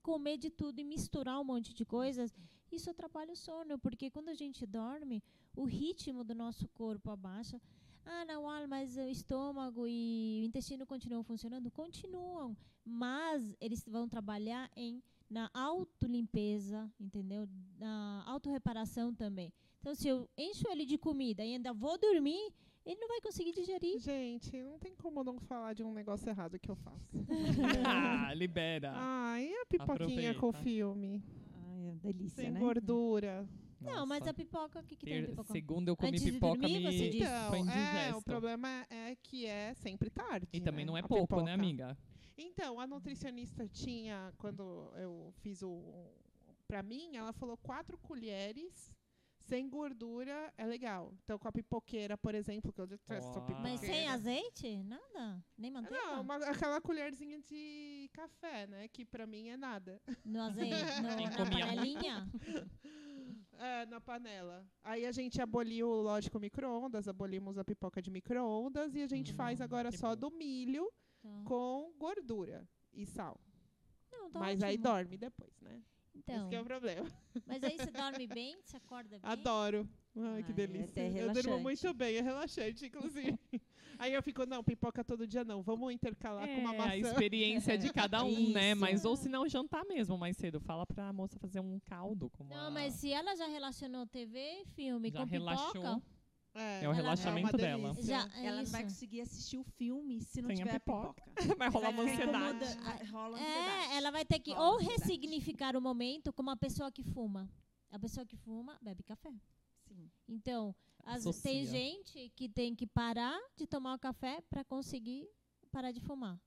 comer de tudo e misturar um monte de coisas. Isso atrapalha o sono, porque quando a gente dorme, o ritmo do nosso corpo abaixa. Ah, não, ah, mas o estômago e o intestino continuam funcionando? Continuam, mas eles vão trabalhar em na autolimpeza, entendeu? Na autorreparação também. Então, se eu encho ele de comida e ainda vou dormir, ele não vai conseguir digerir.
Gente, não tem como não falar de um negócio errado que eu faço. [laughs]
ah, libera.
Ah, e a pipoquinha com
Aproveita.
filme?
Ai, é delícia,
Sem
né?
gordura.
Não, mas
Nossa.
a pipoca, o que, que tem na pipoca?
Segunda eu comi
Antes de
pipoca,
dormir,
me?
Então,
foi
é,
indigesto.
o problema é que é sempre tarde.
E também
né,
não é
a
pouco, né,
pipoca.
amiga?
Então, a nutricionista tinha, quando eu fiz o. Pra mim, ela falou quatro colheres sem gordura é legal. Então, com a pipoqueira, por exemplo, que eu detesto a
Ó.
pipoqueira.
Mas sem azeite? Nada? Nem manteiga?
Não, uma- aquela colherzinha de café, né? Que pra mim é nada.
No azeite? [laughs] No, na panelinha? [laughs]
É, na panela. Aí a gente aboliu, lógico, micro-ondas, abolimos a pipoca de micro-ondas e a gente faz
Hum,
agora
que
só
bom.
do milho
Tá.
com gordura e sal.
Não, tá
Mas aí
ótimo.
dorme depois, né?
Então,
Esse que é o problema.
mas aí você dorme bem? Você acorda bem?
Adoro. Ai, que
Ah, é
delícia.
até
eu durmo muito bem, é relaxante, inclusive. [laughs] Aí eu fico, não, pipoca todo dia não. Vamos intercalar com uma
É,
maçã.
a experiência de cada um, né? Mas ou se não jantar mesmo mais cedo. Fala pra moça fazer um caldo com
Não,
uma...
mas se ela já relacionou TV e filme
Já
com
relaxou.
pipoca...
É,
É o
Ela-
relaxamento
é
dela.
Já, é
Ela não vai conseguir assistir o filme se não
Sem
tiver a
pipoca.
pipoca. [laughs]
Vai rolar uma
Vai
ansiedade.
incomoda- ah, Rola
É,
ansiedade.
ela vai ter que
Rola
ou
ansiedade.
ressignificar o momento como a pessoa que fuma. A pessoa que fuma bebe café.
Sim.
Então, as-
Associa.
tem gente que tem que parar de tomar o café para conseguir parar de fumar.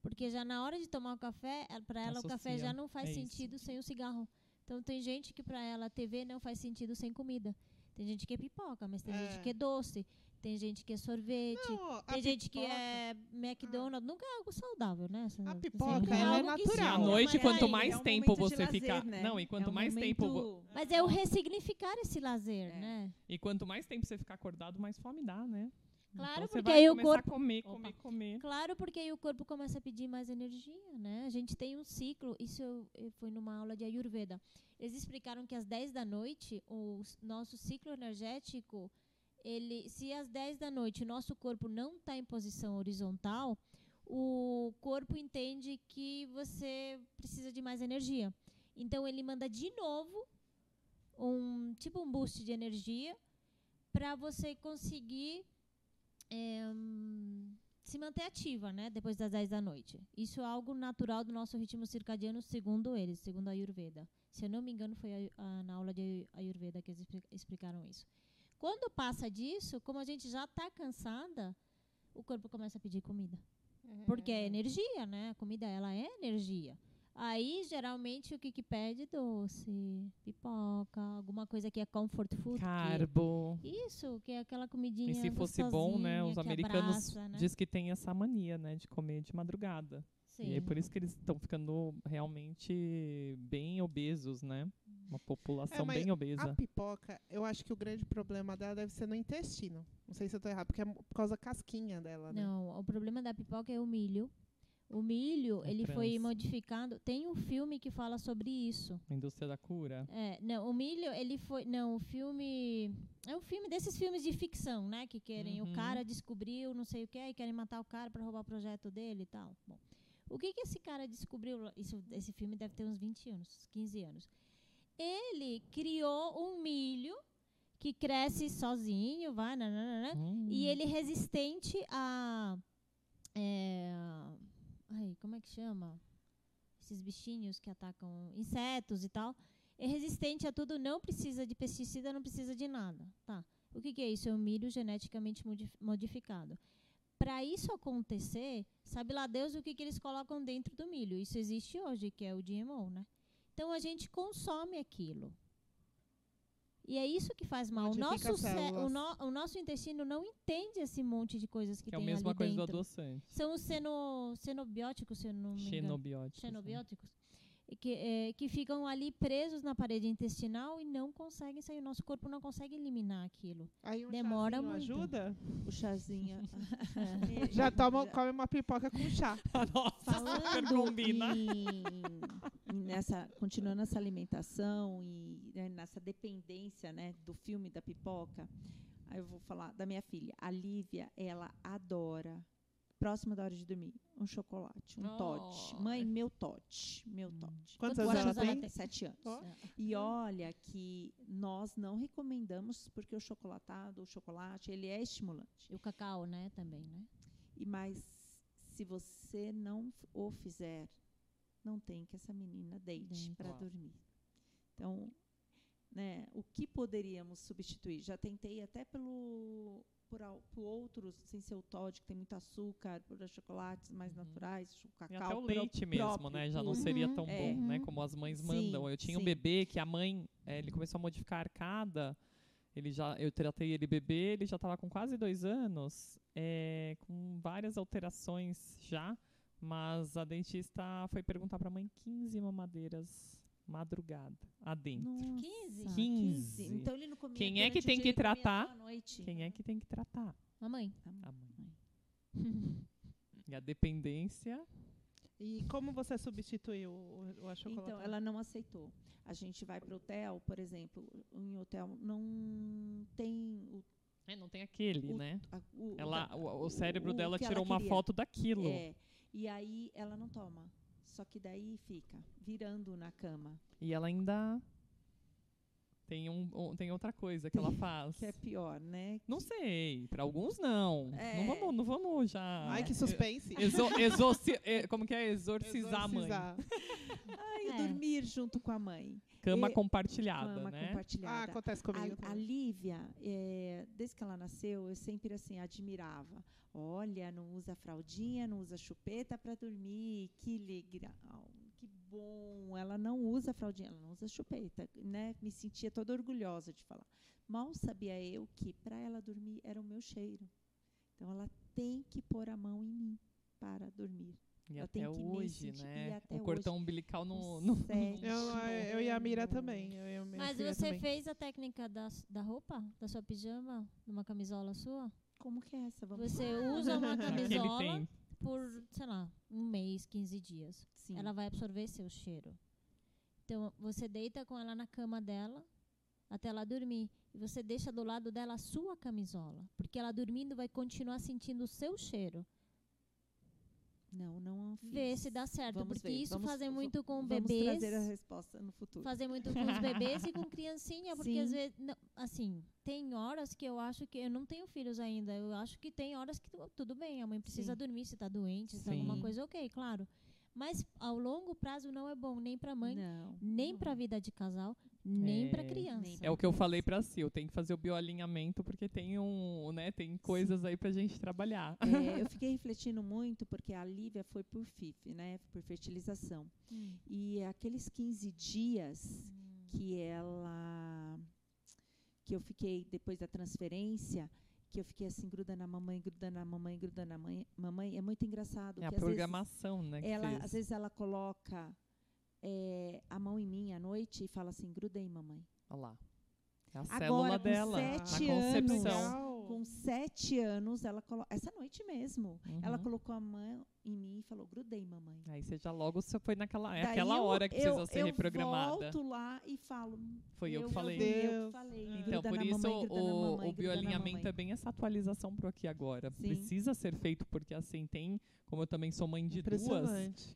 Porque já na hora de tomar o café, para ela o café
Associa.
já não faz
É isso.
sentido sem o cigarro. Então tem gente que para ela a TV não faz sentido sem comida. Tem gente que é pipoca, mas tem
É.
gente que é doce. Tem gente que é sorvete.
Não,
tem gente que é McDonald's. Nunca é algo saudável, né? Essa-
A pipoca, é
algo que
natural.
À noite,
mas
quanto
aí-
mais
É um
tempo
de
você
lazer,
ficar...
né?
Não, e quanto
É um
mais tempo...
momento-
Mas é o ressignificar esse lazer,
É.
né?
E quanto mais tempo você ficar acordado, mais fome dá, né?
Claro,
então
porque aí o corpo-
comer, comer, comer.
Claro, porque aí o corpo começa a pedir mais energia, né? A gente tem um ciclo, isso eu, eu fui numa aula de Ayurveda. Eles explicaram que às 10 da noite, o nosso ciclo energético, ele, se às 10 da noite o nosso corpo não está em posição horizontal, o corpo entende que você precisa de mais energia. Então ele manda de novo um tipo um boost de energia para você conseguir é, se manter ativa, né, depois das 10 da noite. Isso é algo natural do nosso ritmo circadiano, segundo eles, segundo a Ayurveda. Se eu não me engano, foi a- a- na aula de Ayurveda que eles expli- explicaram isso. Quando passa disso, como a gente já está cansada, o corpo começa a pedir comida. Porque é energia, né? A comida, ela é energia. Aí, geralmente, o que que pede? Doce, pipoca, alguma coisa que é comfort food. que-
Carbo.
isso, que é aquela comidinha
E se fosse bom, né? Os
que
americanos
abraça, né?
diz que tem essa mania, né? De comer de madrugada.
Sim.
E é por isso que eles estão ficando realmente bem obesos, né? Uma população
É,
bem obesa.
A pipoca, eu acho que o grande problema dela deve ser no intestino. Não sei se eu tô errado, porque é por causa da casquinha dela, né?
Não, o problema da pipoca é o milho. O milho,
É
ele foi
trans.
modificado. Tem um filme que fala sobre isso.
A indústria da cura.
É, não, o milho, ele foi. Não, o filme. É um filme desses filmes de ficção, né? Que querem.
Uhum.
O cara descobriu não sei o que e querem matar o cara para roubar o projeto dele e tal. Bom, o que, que esse cara descobriu? Isso, esse filme deve ter uns 20 anos, 15 anos. Ele criou um milho que cresce sozinho, vai, nananana,
Hum.
e ele é resistente a. é, ai, como é que chama? Esses bichinhos que atacam insetos e tal. É resistente a tudo, não precisa de pesticida, não precisa de nada. Tá. O que, que é isso? É um milho geneticamente modif- modificado. Para isso acontecer, sabe lá Deus o que, que eles colocam dentro do milho. Isso existe hoje, que é o GMO, né? Então a gente consome aquilo. E é isso que faz mal. O nosso, o, no- o nosso intestino não entende esse monte de coisas que,
Que é a
tem
mesma
ali
coisa do
dentro.
adoçante.
São os seno, xenobióticos, se eu não me engano.
Xenobióticos. né?
Xenobióticos. Que, é, que ficam ali presos na parede intestinal e não conseguem sair. O nosso corpo não consegue eliminar aquilo.
Aí um
Demora
chazinho
muito.
ajuda?
O chazinho. [laughs]
Já toma, come uma pipoca com chá. [laughs]
Nossa,
Falando
combina.
em, [laughs] em nessa, continuando essa alimentação e né, nessa dependência né, do filme da pipoca, aí eu vou falar da minha filha. A Lívia, ela adora, próximo da hora de dormir, um chocolate, um tote.
Oh.
Mãe, meu tote, meu tote.
Quantos anos ela tem?
tem?
Sete anos.
Ó.
E olha que nós não recomendamos, porque o chocolatado, o chocolate, ele é estimulante.
E o cacau, né, também, né?
E mas se você não o fizer, não tem que essa menina deite para dormir. Então, né, o que poderíamos substituir? Já tentei até pelo por, por outros, sem ser o Todd, que tem muito açúcar, por chocolates mais
Uhum.
naturais, o
E
cacau
até o leite mesmo,
próprio,
né? Já não
tudo.
seria
Uhum,
tão
é.
bom, né?
Uhum.
Como as mães
Sim,
mandam. Eu tinha um
sim.
bebê que a mãe, eh, ele começou a modificar a arcada. Ele já, eu tratei ele bebê, ele já estava com quase dois anos, eh, com várias alterações já. Mas a dentista foi perguntar para a mãe 15 mamadeiras madrugada, adentro.
Nossa,
15?
15.
Então ele não comia
Quem é que tem que tratar? Quem é que tem que tratar?
Mamãe.
A mãe. [laughs] E a dependência
E como você substituiu o, o achocolatado?
Então, ela não aceitou. A gente vai para o hotel, por exemplo, em hotel não tem o,
É, não tem aquele,
O-
né?
a- o-
Ela, o, o cérebro
o
dela tirou uma foto daquilo.
É, e aí ela não toma. Só que daí fica virando na cama,
E ela ainda tem, um, um- tem outra coisa que ela [laughs] faz.
que é pior, né?
Não sei, para alguns não.
É.
Não vamos, não vamos já.
Ai, que suspense. [laughs]
Exo, exorci- eh, como que é? Exorcizar a mãe.
Exorcizar.
Ai,
É.
dormir junto com a mãe.
Cama
E-
compartilhada,
Cama
né?
Ah,
compartilhada.
acontece comigo.
A, a. Lívia, é, desde que ela nasceu, eu sempre assim admirava. Olha, não usa fraldinha, não usa chupeta para dormir, que legal, bom. Ela não usa fraldinha, ela não usa chupeta, né? Me sentia toda orgulhosa de falar. Mal sabia eu que para ela dormir era o meu cheiro. Então ela tem que pôr a mão em mim para dormir.
E
ela
até
tem que me
hoje,
sentir-
né?
e até
o cordão
hoje.
umbilical no. [laughs] No
sete
Eu, eu e a Mira também. eu e
Mas você
também.
fez a técnica da, da roupa? Da sua pijama? Numa camisola sua?
Como que é essa? Vamos
Você usa uma [laughs] camisola. Por, sei lá, um mês, 15 dias.
Sim.
Ela vai absorver seu cheiro. Então, você deita com ela na cama dela até ela dormir. E você deixa do lado dela a sua camisola. Porque ela dormindo vai continuar sentindo o seu cheiro.
Não, não fiz.
Vê se dá certo.
Vamos
porque
ver,
isso
vamos-
fazer
v-
muito com
Vamos
bebês.
trazer a resposta no futuro.
Fazer muito com os bebês e com criancinha, porque
Sim.
às vezes, não, assim, tem horas que eu acho que eu não tenho filhos ainda. Eu acho que tem horas que tu- tudo bem, a mãe precisa
Sim.
dormir se tá doente, se tá alguma coisa, OK, claro. Mas ao longo prazo não é bom nem para mãe,
Não.
nem para a vida de casal, nem para
É.
criança.
Nem
É o que eu falei pra si, eu tenho que fazer o bioalinhamento porque tem um, né, tem coisas aí pra gente trabalhar.
É, [laughs] eu fiquei refletindo muito porque a Lívia foi por FIF, né, por fertilização.
Hum.
E aqueles 15 dias que ela que eu fiquei depois da transferência, que eu fiquei assim grudando na mamãe, grudando na mamãe, grudando na mãe, mamãe, é muito engraçado
É a programação, né,
ela
fez.
às vezes ela coloca é, a mão em mim à noite e fala assim, gruda aí, mamãe.
Olha lá. É a
Agora,
célula
com
dela,
sete
a
anos,
concepção.
Legal.
Com sete anos, ela coloca. Essa noite mesmo. Ela
Uhum.
colocou a mão, em mim e falou: grudei, mamãe.
Aí você já logo você foi naquela é aquela
eu-
hora que
eu,
precisa ser
eu
reprogramada.
volto lá e falo.
Foi eu que
eu
falei.
eu que falei.
Então,
Então,
gruda
por isso
mamãe,
o,
mamãe,
o bioalinhamento é bem essa atualização pro aqui agora.
Sim.
Precisa ser feito, porque assim, tem, como eu também sou mãe de duas,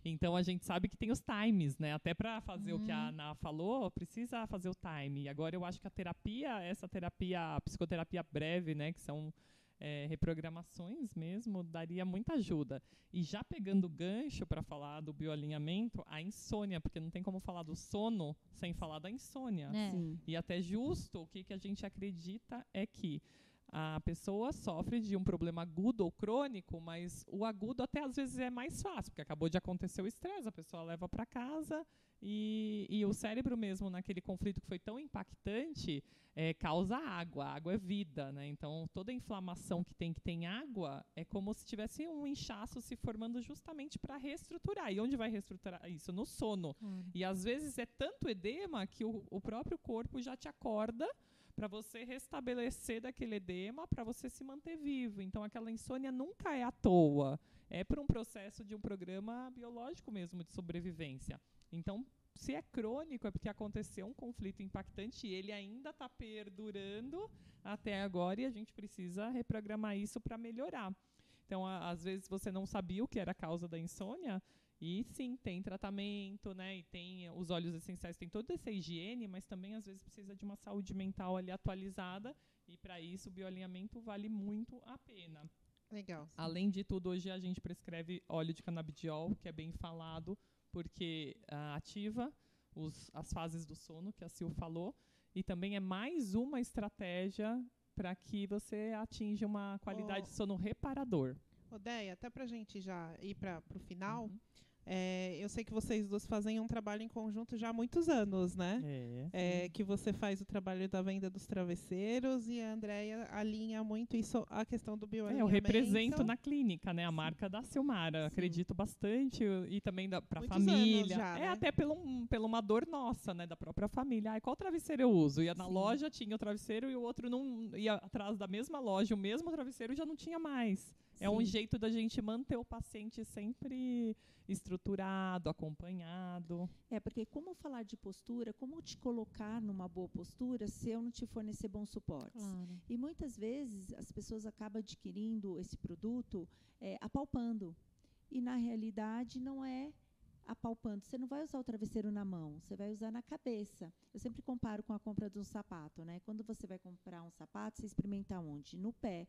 então a gente sabe que tem os times, né? Até para fazer o que a
Uhum.
Ana falou, precisa fazer o time. E agora eu acho que a terapia, essa terapia, a psicoterapia breve, né? Que são é, reprogramações mesmo, daria muita ajuda. E já pegando o gancho para falar do bioalinhamento, a insônia, porque não tem como falar do sono sem falar da insônia.
É.
E até justo, o que, que a gente acredita é que a pessoa sofre de um problema agudo ou crônico, mas o agudo até às vezes é mais fácil, porque acabou de acontecer o estresse, a pessoa leva para casa e, e o cérebro mesmo, naquele conflito que foi tão impactante, é, causa água. A água é vida, né? Então, toda inflamação que tem que tem água é como se tivesse um inchaço se formando justamente para reestruturar. E onde vai reestruturar isso? No sono. E às vezes é tanto edema que o, o próprio corpo já te acorda para você restabelecer daquele edema, para você se manter vivo. Então aquela insônia nunca é à toa. É por um processo de um programa biológico mesmo de sobrevivência. Então, se é crônico, é porque aconteceu um conflito impactante e ele ainda está perdurando até agora e a gente precisa reprogramar isso para melhorar. Então, a- às vezes você não sabia o que era a causa da insônia, e sim, tem tratamento, né? E tem os óleos essenciais, tem toda essa higiene, mas também às vezes precisa de uma saúde mental ali atualizada. E para isso o bioalinhamento vale muito a pena.
Legal.
Além de tudo, hoje a gente prescreve óleo de canabidiol, que é bem falado, porque ah, ativa os- as fases do sono, que a Sil falou, e também é mais uma estratégia para que você atinja uma qualidade
Ô.
de sono reparador.
Odeia, até pra gente já ir para o final,
Uhum.
É, eu sei que vocês duas fazem um trabalho em conjunto já há muitos anos, né?
É.
É, que você faz o trabalho da venda dos travesseiros e a Andrea alinha muito isso à questão do
É,
bioalinhamento.
eu represento na clínica, né? A marca da Silmara. Acredito bastante e também
Muitos anos
família.
já,
é
né?
até pelo, pela uma dor nossa, né? Da própria família. Ai, qual travesseiro eu uso? Ia na
Sim.
loja, tinha o travesseiro e o outro não ia atrás da mesma loja, o mesmo travesseiro já não tinha mais. É um jeito da gente manter o paciente sempre estruturado, acompanhado.
É, porque como falar de postura, como te colocar numa boa postura se eu não te fornecer bons suportes?
Claro.
E muitas vezes as pessoas acabam adquirindo esse produto é, apalpando. E na realidade não é apalpando. Você não vai usar o travesseiro na mão, você vai usar na cabeça. Eu sempre comparo com a compra de um sapato, né? Quando você vai comprar um sapato, você experimenta onde? No pé.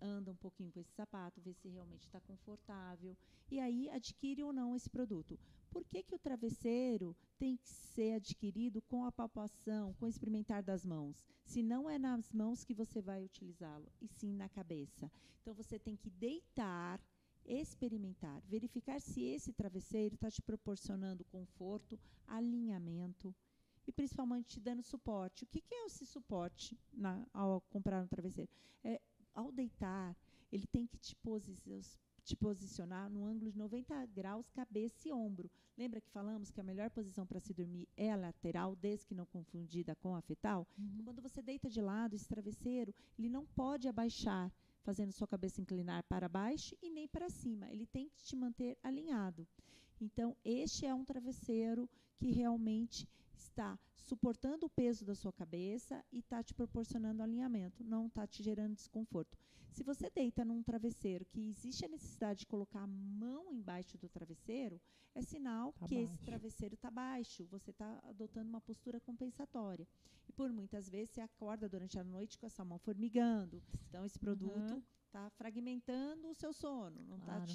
Anda um pouquinho com esse sapato, vê se realmente está confortável. E aí adquire ou não esse produto. Por que, que o travesseiro tem que ser adquirido com a palpação, com o experimentar das mãos? Se não é nas mãos que você vai utilizá-lo, e sim na cabeça. Então você tem que deitar, experimentar, verificar se esse travesseiro está te proporcionando conforto, alinhamento e principalmente te dando suporte. O que, que é esse suporte na- ao comprar um travesseiro? É, ao deitar, ele tem que te, posi- te posicionar no ângulo de 90 graus, cabeça e ombro. Lembra que falamos que a melhor posição para se dormir é a lateral, desde que não confundida com a fetal?
Uhum.
Quando você deita de lado, esse travesseiro, ele não pode abaixar, fazendo sua cabeça inclinar para baixo e nem para cima. Ele tem que te manter alinhado. Então, este é um travesseiro que realmente está suportando o peso da sua cabeça e está te proporcionando alinhamento, não está te gerando desconforto. Se você deita num travesseiro que existe a necessidade de colocar a mão embaixo do travesseiro, é sinal
Tá
que esse
baixo.
travesseiro está baixo, você está adotando uma postura compensatória. E por muitas vezes você acorda durante a noite com essa mão formigando. Então esse produto
Uhum.
está fragmentando o seu sono, não tá
Claro.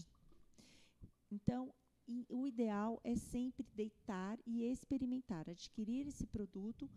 Então, o ideal é sempre deitar e experimentar, adquirir esse produto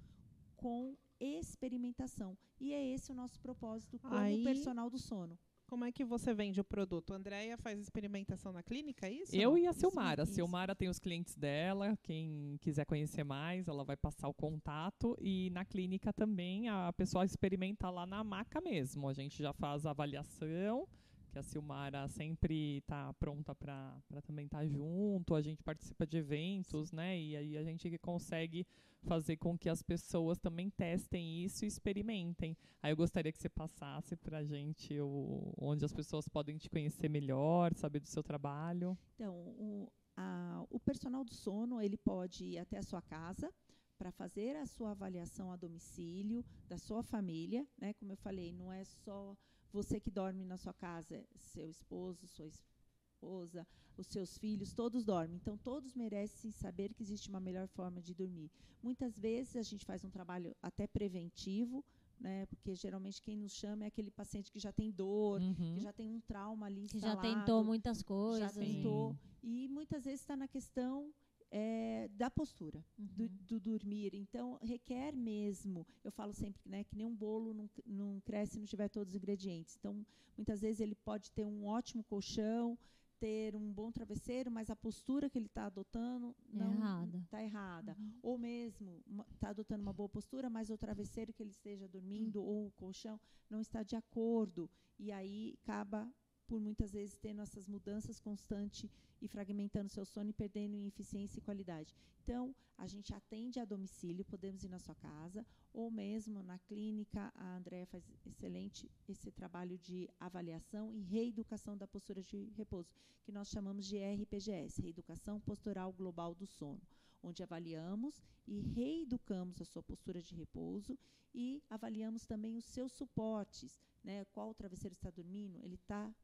com experimentação. E é esse o nosso propósito como
Aí-
personal do sono.
Como é que você vende o produto? A Andrea faz experimentação na clínica, é isso?
Eu e a
Isso,
Silmara. A
isso.
Silmara tem os clientes dela. Quem quiser conhecer mais, ela vai passar o contato. E na clínica também a pessoa experimenta lá na maca mesmo. A gente já faz a avaliação, que a Silmara sempre está pronta para também estar tá junto, a gente participa de eventos, né? E aí a gente consegue fazer com que as pessoas também testem isso e experimentem. Aí eu gostaria que você passasse para a gente o, onde as pessoas podem te conhecer melhor, saber do seu trabalho.
Então, o, a, o personal do sono, ele pode ir até a sua casa, para fazer a sua avaliação a domicílio da sua família, né? Como eu falei, não é só você que dorme na sua casa, seu esposo, sua esposa, os seus filhos, todos dormem. Então, todos merecem saber que existe uma melhor forma de dormir. Muitas vezes, a gente faz um trabalho até preventivo, né? Porque geralmente quem nos chama é aquele paciente que já tem dor, uhum. que já tem um trauma ali
instalado. Que já tentou muitas coisas.
Já tentou. Sim. E muitas vezes está na questão é, da postura, uhum. do, do, dormir. Então, requer mesmo, eu falo sempre né, que nem um bolo não, não cresce se não tiver todos os ingredientes. Então, muitas vezes ele pode ter um ótimo colchão, ter um bom travesseiro, mas a postura que ele está adotando
é não está
errada. errada. Uhum. Ou mesmo está adotando uma boa postura, mas o travesseiro que ele esteja dormindo uhum. ou o colchão não está de acordo. E aí acaba por muitas vezes tendo essas mudanças constantes e fragmentando seu sono e perdendo em eficiência e qualidade. Então, a gente atende a domicílio, podemos ir na sua casa, ou mesmo na clínica. A Andrea faz excelente esse trabalho de avaliação e reeducação da postura de repouso, que nós chamamos de RPGS, Reeducação Postural Global do Sono, onde avaliamos e reeducamos a sua postura de repouso e avaliamos também os seus suportes, né? Qual travesseiro está dormindo? Ele está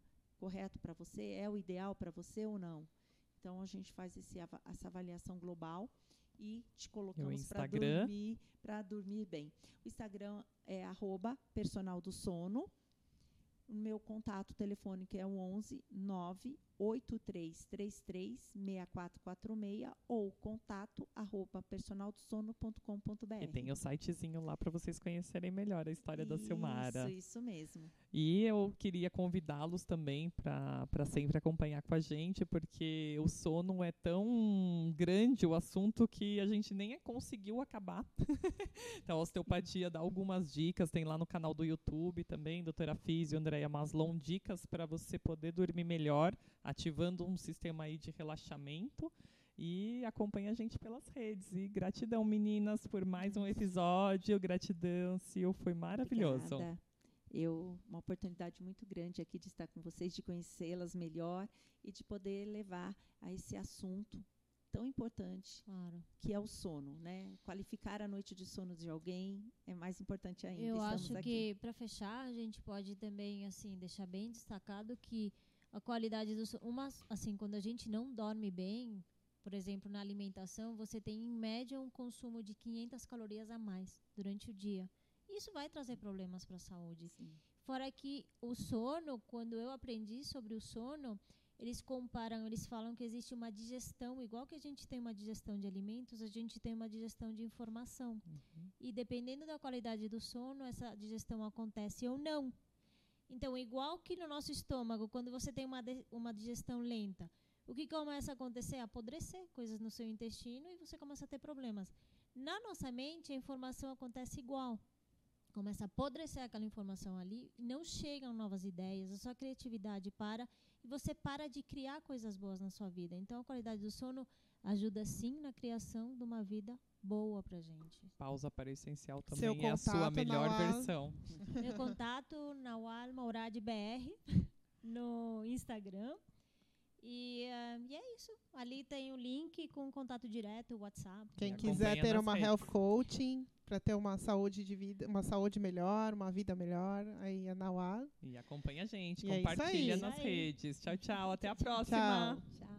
correto para você? É o ideal para você ou não? Então a gente faz esse, essa avaliação global e te colocamos para dormir, para dormir bem. O Instagram é arroba personal do sono. O meu contato telefônico é o 11 9 83336446 ou contato arroba personaldosono.com.br.
E tem o sitezinho lá para vocês conhecerem melhor a história
isso,
da Silmara.
Isso, isso mesmo.
E eu queria convidá-los também para sempre acompanhar com a gente, porque o sono é tão grande o assunto que a gente nem conseguiu acabar. [laughs] então, a osteopatia dá algumas dicas, tem lá no canal do YouTube também, doutora Físio, Andréia Maslon, dicas para você poder dormir melhor ativando um sistema aí de relaxamento e acompanha a gente pelas redes. E gratidão, meninas, por mais um episódio. Gratidão, Sil, foi maravilhoso.
Obrigada. Eu, uma oportunidade muito grande aqui de estar com vocês, de conhecê-las melhor e de poder levar a esse assunto tão importante
claro.
que é o sono, né? Qualificar a noite de sono de alguém é mais importante ainda.
Eu Estamos acho aqui. que para fechar a gente pode também assim deixar bem destacado que a qualidade do sono. Uma, assim, quando a gente não dorme bem, por exemplo, na alimentação, você tem em média um consumo de 500 calorias a mais durante o dia. Isso vai trazer problemas para a saúde.
Sim.
Fora que o sono, quando eu aprendi sobre o sono, eles comparam, eles falam que existe uma digestão, igual que a gente tem uma digestão de alimentos, a gente tem uma digestão de informação. Uhum. E dependendo da qualidade do sono, essa digestão acontece ou não. Então, igual que no nosso estômago, quando você tem uma, uma digestão lenta, o que começa a acontecer? Apodrecer coisas no seu intestino e você começa a ter problemas. Na nossa mente, a informação acontece igual. Começa a apodrecer aquela informação ali, não chegam novas ideias, a sua criatividade para e você para de criar coisas boas na sua vida. Então, a qualidade do sono ajuda sim na criação de uma vida boa pra gente.
Pausa para o essencial também Seu é a sua melhor versão. [laughs]
Meu contato na Maurad BR [laughs] no Instagram. E, uh, e, é isso. Ali tem o link com contato direto, WhatsApp.
Quem quiser ter uma redes. health coaching para ter uma saúde de vida, uma saúde melhor, uma vida melhor, aí é na UA.
E acompanha a gente, e é compartilha é nas redes. Tchau, tchau. Até a próxima.
Tchau.